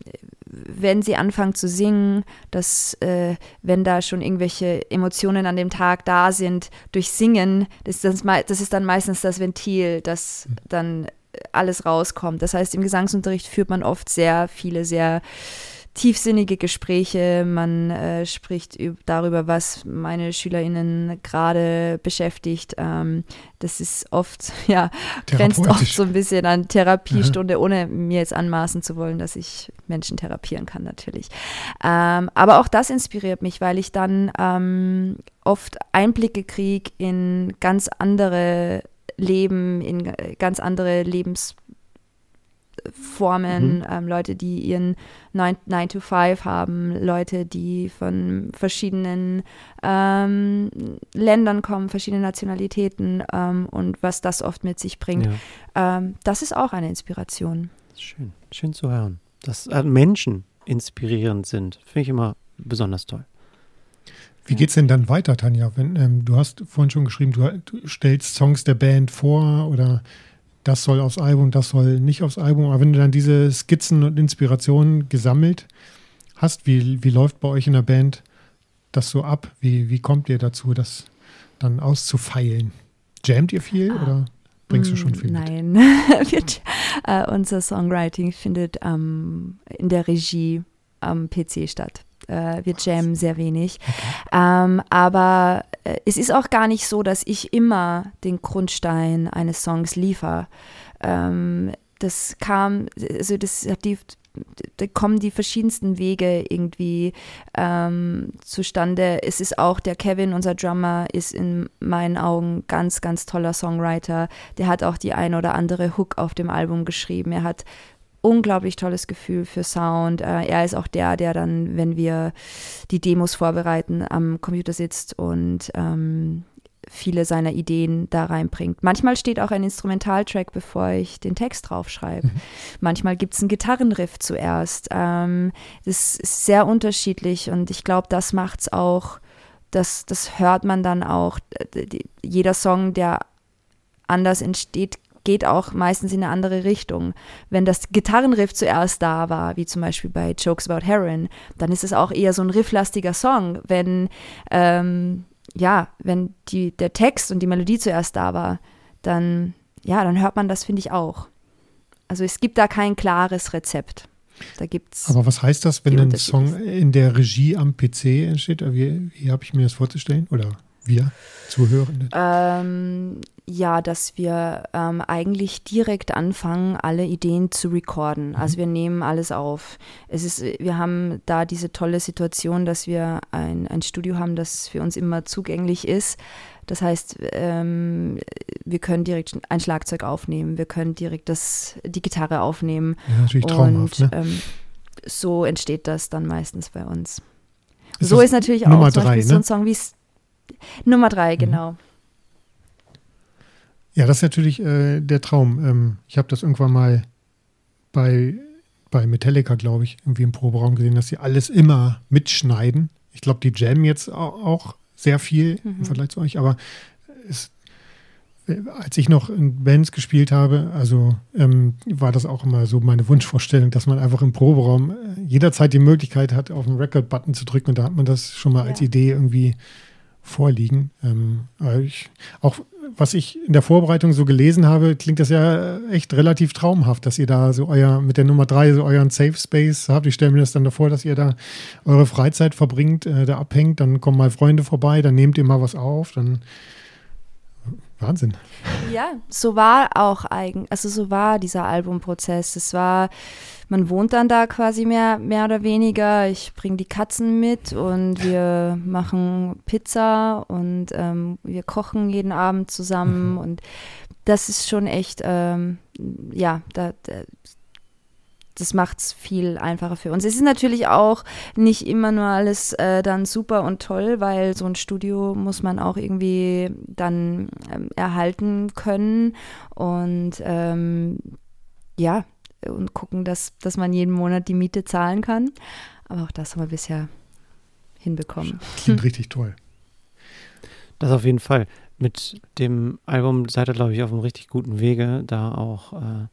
wenn sie anfangen zu singen, dass äh, wenn da schon irgendwelche Emotionen an dem Tag da sind, durch Singen, das ist, das, das ist dann meistens das Ventil, das dann alles rauskommt. Das heißt, im Gesangsunterricht führt man oft sehr viele, sehr tiefsinnige Gespräche. Man äh, spricht darüber, was meine SchülerInnen gerade beschäftigt. Ähm, das ist oft, ja, grenzt oft so ein bisschen an Therapiestunde, ohne mir jetzt anmaßen zu wollen, dass ich Menschen therapieren kann, natürlich. Ähm, aber auch das inspiriert mich, weil ich dann ähm, oft Einblicke kriege in ganz andere Leben, in ganz andere Lebens Formen, mhm. ähm, Leute, die ihren 9, to 5 haben, Leute, die von verschiedenen ähm, Ländern kommen, verschiedene Nationalitäten ähm, und was das oft mit sich bringt. Ja. Ähm, das ist auch eine Inspiration. Schön, schön zu hören. Dass äh, Menschen inspirierend sind, finde ich immer besonders toll. Wie geht es denn dann weiter, Tanja? Wenn, ähm, du hast vorhin schon geschrieben, du, du stellst Songs der Band vor oder das soll aufs Album, das soll nicht aufs Album. Aber wenn du dann diese Skizzen und Inspirationen gesammelt hast, wie, wie läuft bei euch in der Band das so ab? Wie, wie kommt ihr dazu, das dann auszufeilen? Jammt ihr viel ah, oder bringst du schon viel Nein, mit? uh, unser Songwriting findet ähm, in der Regie am PC statt. Uh, wir jammen sehr wenig. Ähm, aber äh, es ist auch gar nicht so, dass ich immer den Grundstein eines Songs liefere. Ähm, das kam, also das hat die, da kommen die verschiedensten Wege irgendwie ähm, zustande. Es ist auch der Kevin, unser Drummer, ist in meinen Augen ganz, ganz toller Songwriter. Der hat auch die ein oder andere Hook auf dem Album geschrieben. Er hat unglaublich tolles Gefühl für Sound. Äh, er ist auch der, der dann, wenn wir die Demos vorbereiten, am Computer sitzt und ähm, viele seiner Ideen da reinbringt. Manchmal steht auch ein Instrumentaltrack, bevor ich den Text draufschreibe. Mhm. Manchmal gibt es einen Gitarrenriff zuerst. Ähm, das ist sehr unterschiedlich und ich glaube, das macht es auch, das, das hört man dann auch. Jeder Song, der anders entsteht, geht auch meistens in eine andere Richtung. Wenn das Gitarrenriff zuerst da war, wie zum Beispiel bei Jokes About Heroin, dann ist es auch eher so ein rifflastiger Song. Wenn, ähm, ja, wenn die, der Text und die Melodie zuerst da war, dann, ja, dann hört man das, finde ich auch. Also es gibt da kein klares Rezept. Da gibt's Aber was heißt das, wenn ein Song in der Regie am PC entsteht? Wie, wie habe ich mir das vorzustellen? Oder wir Zuhörende? Ähm, ja, dass wir ähm, eigentlich direkt anfangen, alle Ideen zu recorden. Mhm. Also wir nehmen alles auf. Es ist, wir haben da diese tolle Situation, dass wir ein, ein Studio haben, das für uns immer zugänglich ist. Das heißt, ähm, wir können direkt ein Schlagzeug aufnehmen, wir können direkt das, die Gitarre aufnehmen. Ja, natürlich traumhaft, und ne? ähm, so entsteht das dann meistens bei uns. Ist so ist natürlich auch Nummer zum drei, Beispiel ne? so ein Song wie Nummer drei, Mhm. genau. Ja, das ist natürlich äh, der Traum. Ähm, ich habe das irgendwann mal bei, bei Metallica, glaube ich, irgendwie im Proberaum gesehen, dass sie alles immer mitschneiden. Ich glaube, die jammen jetzt au- auch sehr viel im Mhm. Vergleich zu euch, aber es, äh, als ich noch in Bands gespielt habe, also ähm, war das auch immer so meine Wunschvorstellung, dass man einfach im Proberaum äh, jederzeit die Möglichkeit hat, auf den Record-Button zu drücken und da hat man das schon mal als Ja. Idee irgendwie vorliegen. Ähm, ich, auch was ich in der Vorbereitung so gelesen habe, klingt das ja echt relativ traumhaft, dass ihr da so euer, mit der Nummer drei so euren Safe Space habt. Ich stelle mir das dann davor, dass ihr da eure Freizeit verbringt, äh, da abhängt, dann kommen mal Freunde vorbei, dann nehmt ihr mal was auf, dann Wahnsinn. Ja, so war auch eigen, also so war dieser Albumprozess. Es war, man wohnt dann da quasi mehr, mehr oder weniger. Ich bringe die Katzen mit und wir machen Pizza und ähm, wir kochen jeden Abend zusammen und das ist schon echt, ähm, ja, da, da, das macht es viel einfacher für uns. Es ist natürlich auch nicht immer nur alles äh, dann super und toll, weil so ein Studio muss man auch irgendwie dann ähm, erhalten können und ähm, ja, und gucken, dass, dass man jeden Monat die Miete zahlen kann. Aber auch das haben wir bisher hinbekommen. Klingt richtig toll. Das auf jeden Fall. Mit dem Album seid ihr, glaube ich, auf einem richtig guten Wege, da auch äh,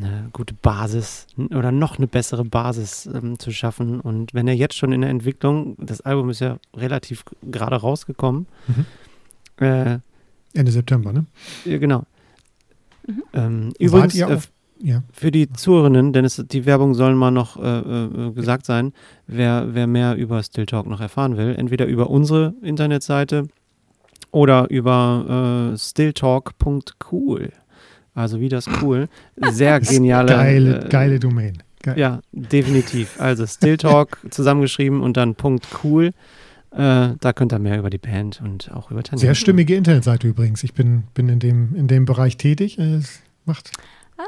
eine gute Basis oder noch eine bessere Basis ähm, zu schaffen. Und wenn ihr jetzt schon in der Entwicklung, das Album ist ja relativ gerade rausgekommen, Mhm. äh, Ende September, ne? ja, genau. Mhm. Ähm, Wart übrigens, ihr äh, auf- Ja. für die Zuhörerinnen, denn es, die Werbung soll mal noch äh, äh, gesagt sein, wer, wer mehr über Still Talk noch erfahren will, entweder über unsere Internetseite oder über äh, stilltalk.cool. Also wie das cool. Sehr geniale. Geile, äh, geile Domain. Geil. Ja, definitiv. Also Stilltalk zusammengeschrieben und dann Punkt cool. Äh, da könnt ihr mehr über die Band und auch über Tanja. Sehr stimmige Internetseite übrigens. Ich bin, bin in, dem, in dem Bereich tätig. Äh, Es macht. Ah,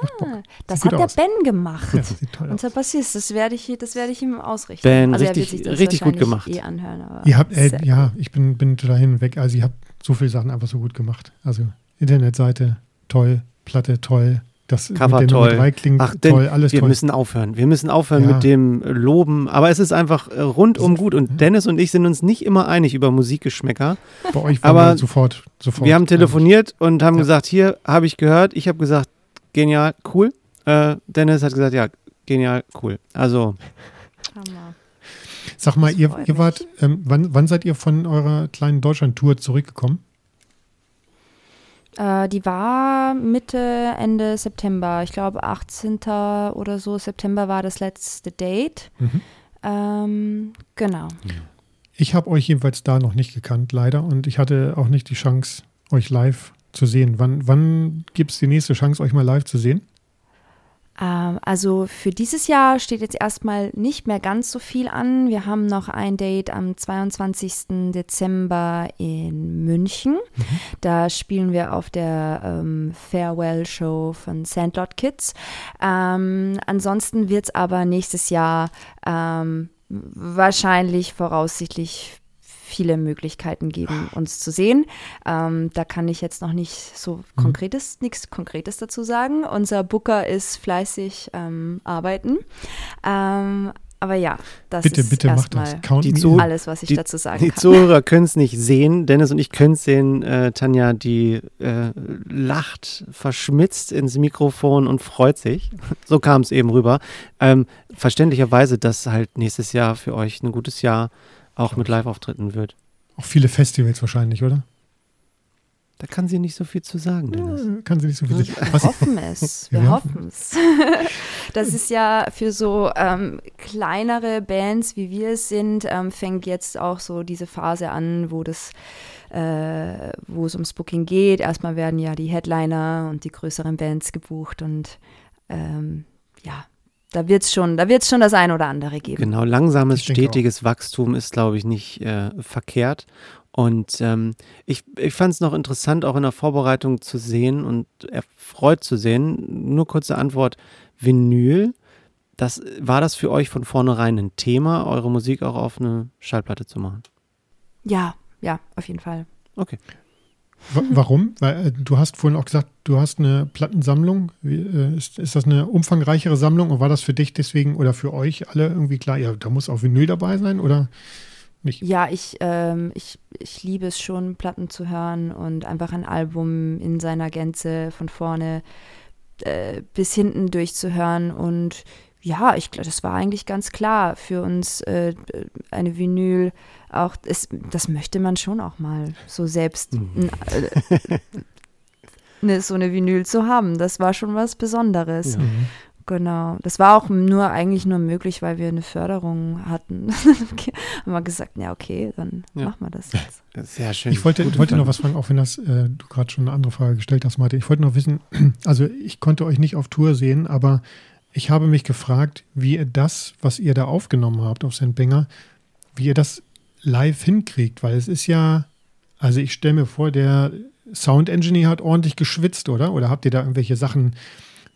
das hat der aus. Ben gemacht. Ja, sieht toll aus. Unser Bassist, das werde ich, das werde ich ihm ausrichten. Ben, also er richtig- wird sich das richtig gut gemacht. Eh anhören, aber Ihr habt, äh, ja, ich bin, bin total hin und weg. Also ihr habt so viele Sachen einfach so gut gemacht. Also Internetseite toll, Platte toll, das Cover mit toll. drei klingt Ach, toll, alles wir toll. müssen aufhören. Wir müssen aufhören Ja. mit dem Loben. Aber es ist einfach äh, rundum gut. Und Dennis und ich sind uns nicht immer einig über Musikgeschmäcker. Bei euch war aber sofort, sofort. Wir haben telefoniert und haben Ja. gesagt, hier habe ich gehört. Ich habe gesagt, genial, cool. Äh, Dennis hat gesagt, ja, genial, cool. Also Hammer. Sag mal, ihr, ihr wart, ähm, wann, wann seid ihr von eurer kleinen Deutschland-Tour zurückgekommen? Äh, die war Mitte, Ende September. Ich glaube, 18. oder so September war das letzte Date. Mhm. Ähm, genau. Ich habe euch jedenfalls da noch nicht gekannt, leider. Und ich hatte auch nicht die Chance, euch live zu sehen. Wann, wann gibt es die nächste Chance, euch mal live zu sehen? Ähm, also für dieses Jahr steht jetzt erstmal nicht mehr ganz so viel an. Wir haben noch ein Date am 22. Dezember in München. Da spielen wir auf der ähm, Farewell-Show von Sandlot Kids. Ähm, ansonsten wird es aber nächstes Jahr ähm, wahrscheinlich voraussichtlich viele Möglichkeiten geben, uns zu sehen. Ähm, da kann ich jetzt noch nicht so konkretes, nichts Konkretes dazu sagen. Unser Booker ist fleißig ähm, arbeiten. Ähm, aber ja, das bitte, ist bitte macht das. erstmal Die alles, was ich die- dazu sagen die kann. Zuhörer können es nicht sehen. Dennis und ich können es sehen. Äh, Tanja, die äh, lacht verschmitzt ins Mikrofon und freut sich. So kam es eben rüber. Ähm, verständlicherweise, dass halt nächstes Jahr für euch ein gutes Jahr auch mit Live-Auftritten wird. Auch viele Festivals wahrscheinlich, oder? Da kann sie nicht so viel zu sagen, Dennis. Kann sie nicht so viel Wir sehen. Was, hoffen es. Wir Wir hoffen es. Das ist ja für so ähm, kleinere Bands, wie wir es sind, ähm, fängt jetzt auch so diese Phase an, wo das äh, wo es ums Booking geht. Erstmal werden ja die Headliner und die größeren Bands gebucht und ähm, ja, da wird es schon, schon das ein oder andere geben. Genau, langsames, stetiges Wachstum ist, glaube ich, nicht äh, verkehrt. Und ähm, ich, ich fand es noch interessant, auch in der Vorbereitung zu sehen und erfreut zu sehen. Nur kurze Antwort: Vinyl. Das, war das für euch von vornherein ein Thema, eure Musik auch auf eine Schallplatte zu machen? Ja, ja, auf jeden Fall. Okay. Warum? Weil äh, du hast vorhin auch gesagt, du hast eine Plattensammlung. Äh, ist, ist das eine umfangreichere Sammlung und war das für dich deswegen oder für euch alle irgendwie klar, ja, da muss auch Vinyl dabei sein oder nicht? Ja, ich, ähm, ich, ich liebe es schon, Platten zu hören und einfach ein Album in seiner Gänze von vorne äh, bis hinten durchzuhören und ja, ich glaube, das war eigentlich ganz klar für uns äh, eine Vinyl. Auch das, das möchte man schon auch mal so selbst mhm. äh, ne, so eine Vinyl zu haben. Das war schon was Besonderes. Ja. Mhm. Genau. Das war auch nur eigentlich nur möglich, weil wir eine Förderung hatten. haben wir gesagt, ja, okay, dann ja. machen wir das jetzt. Sehr schön. Ich wollte, wollte noch was fragen, auch wenn das, äh, du gerade schon eine andere Frage gestellt hast, Martin. Ich wollte noch wissen, also ich konnte euch nicht auf Tour sehen, aber ich habe mich gefragt, wie ihr das, was ihr da aufgenommen habt auf St. Benger, wie ihr das live hinkriegt, weil es ist ja, also ich stelle mir vor, der Sound Engineer hat ordentlich geschwitzt, oder? Oder habt ihr da irgendwelche Sachen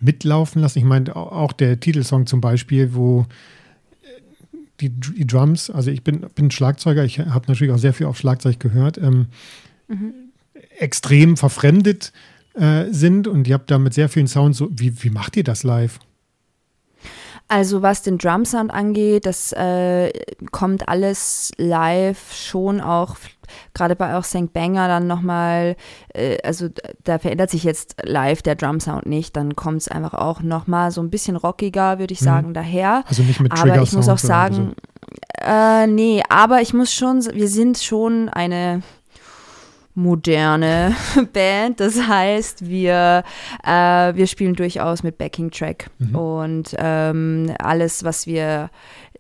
mitlaufen lassen? Ich meine, auch der Titelsong zum Beispiel, wo die, die Drums, also ich bin, bin Schlagzeuger, ich habe natürlich auch sehr viel auf Schlagzeug gehört, ähm, mhm. extrem verfremdet äh, sind und ihr habt da mit sehr vielen Sounds so, wie, wie macht ihr das live? Also was den Drumsound angeht, das äh, kommt alles live schon auch, gerade bei auch St. Banger dann nochmal, äh, also da verändert sich jetzt live der Drumsound nicht, dann kommt es einfach auch nochmal so ein bisschen rockiger, würde ich mhm. sagen, daher. Also nicht mit Aber ich muss auch sagen, so. äh, nee, aber ich muss schon, wir sind schon eine moderne Band. Das heißt, wir, äh, wir spielen durchaus mit Backing-Track mhm. und ähm, alles, was wir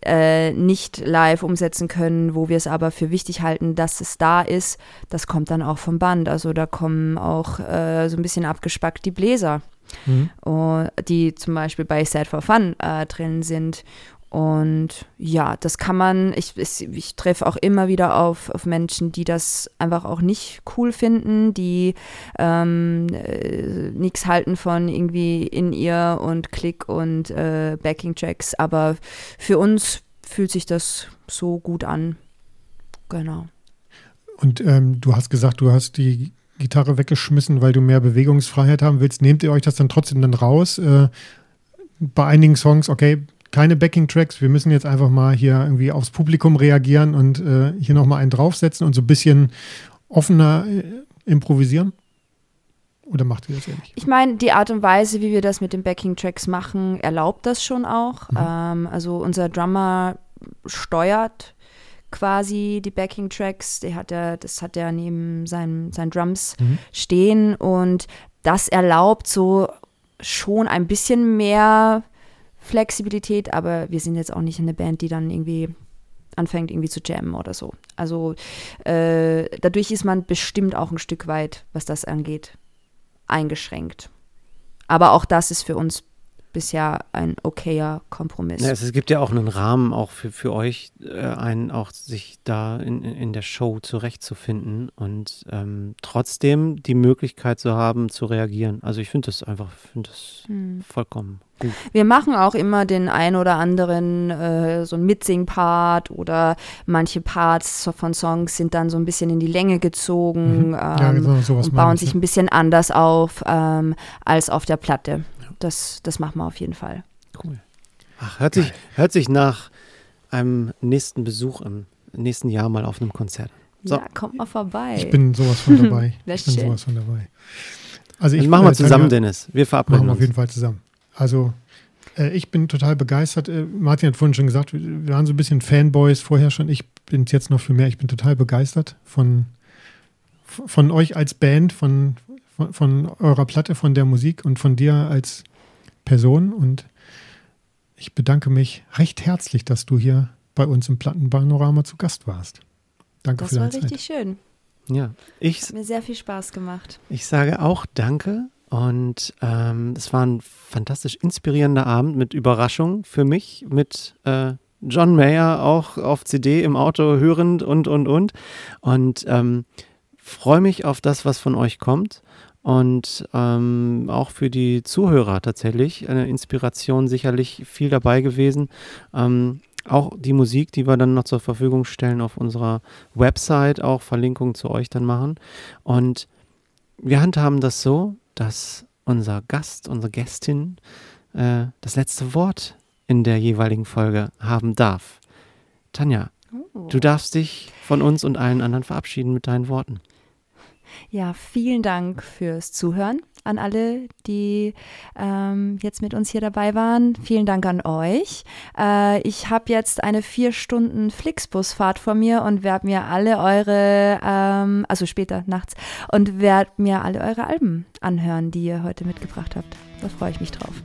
äh, nicht live umsetzen können, wo wir es aber für wichtig halten, dass es da ist, das kommt dann auch vom Band. Also da kommen auch äh, so ein bisschen abgespackt die Bläser. Mhm. die zum Beispiel bei Sad for Fun äh, drin sind und ja, das kann man, ich, ich, treffe auch immer wieder auf, auf Menschen, die das einfach auch nicht cool finden, die ähm, äh, nichts halten von irgendwie in ihr und Klick und äh, Backing-Tracks. Aber für uns fühlt sich das so gut an. Genau. Und ähm, du hast gesagt, du hast die Gitarre weggeschmissen, weil du mehr Bewegungsfreiheit haben willst. Nehmt ihr euch das dann trotzdem dann raus? Äh, bei einigen Songs, okay, keine Backing-Tracks. Wir müssen jetzt einfach mal hier irgendwie aufs Publikum reagieren und äh, hier nochmal einen draufsetzen und so ein bisschen offener äh, improvisieren? Oder macht ihr das ehrlich? Ich meine, die Art und Weise, wie wir das mit den Backing-Tracks machen, erlaubt das schon auch. Mhm. Ähm, also unser Drummer steuert quasi die hat ja, das hat er neben seinen, seinen Drums mhm. stehen und das erlaubt so schon ein bisschen mehr Flexibilität, aber wir sind jetzt auch nicht eine Band, die dann irgendwie anfängt irgendwie zu jammen oder so. Also äh, dadurch ist man bestimmt auch ein Stück weit, was das angeht, eingeschränkt. Aber auch das ist für uns bisher ein okayer Kompromiss. Ja, es, gibt ja auch einen Rahmen auch für, für euch, äh, einen auch sich da in, in der Show zurechtzufinden und ähm, trotzdem die Möglichkeit zu haben, zu reagieren. Also ich finde das einfach, finde das hm. vollkommen gut. Wir machen auch immer den ein oder anderen äh, so ein Mitsing-Part oder manche Parts von Songs sind dann so ein bisschen in die Länge gezogen mhm. ähm, ja, genau, und bauen sich ein bisschen anders auf ähm, als auf der Platte das, das machen wir auf jeden Fall. Cool. Ach, hört sich, hört sich nach einem nächsten Besuch im nächsten Jahr mal auf einem Konzert. So. Ja, kommt mal vorbei. Ich bin sowas von dabei. ich bin sowas von dabei. Also ich, Dann machen wir äh, zusammen, Dennis. Wir verabreden machen wir auf jeden Fall zusammen. Also äh, ich bin total begeistert. Äh, Martin hat vorhin schon gesagt, wir, wir waren so ein bisschen Fanboys vorher schon. Ich bin jetzt noch viel mehr. Ich bin total begeistert von, von euch als Band, von, von, von eurer Platte, von der Musik und von dir als Person. Und ich bedanke mich recht herzlich, dass du hier bei uns im Plattenpanorama zu Gast warst. Danke das für deine Zeit. Das war richtig schön. Ja, ich. Hat mir sehr viel Spaß gemacht. Ich sage auch Danke und ähm, es war ein fantastisch inspirierender Abend mit Überraschung für mich, mit äh, John Mayer auch auf CD im Auto hörend und, und, und. Und ähm, freue mich auf das, was von euch kommt. Und ähm, auch für die Zuhörer tatsächlich eine Inspiration sicherlich viel dabei gewesen. Ähm, auch die Musik, die wir dann noch zur Verfügung stellen auf unserer Website, auch Verlinkungen zu euch dann machen. Und wir handhaben das so, dass unser Gast, unsere Gästin äh, das letzte Wort in der jeweiligen Folge haben darf. Tanja, oh. du darfst dich von uns und allen anderen verabschieden mit deinen Worten. Ja, vielen Dank fürs Zuhören an alle, die ähm, jetzt mit uns hier dabei waren. Vielen Dank an euch. Äh, ich habe jetzt eine vier Stunden Flixbusfahrt vor mir und werde mir alle eure, ähm, also später nachts, und werde mir alle eure Alben anhören, die ihr heute mitgebracht habt. Da freue ich mich drauf.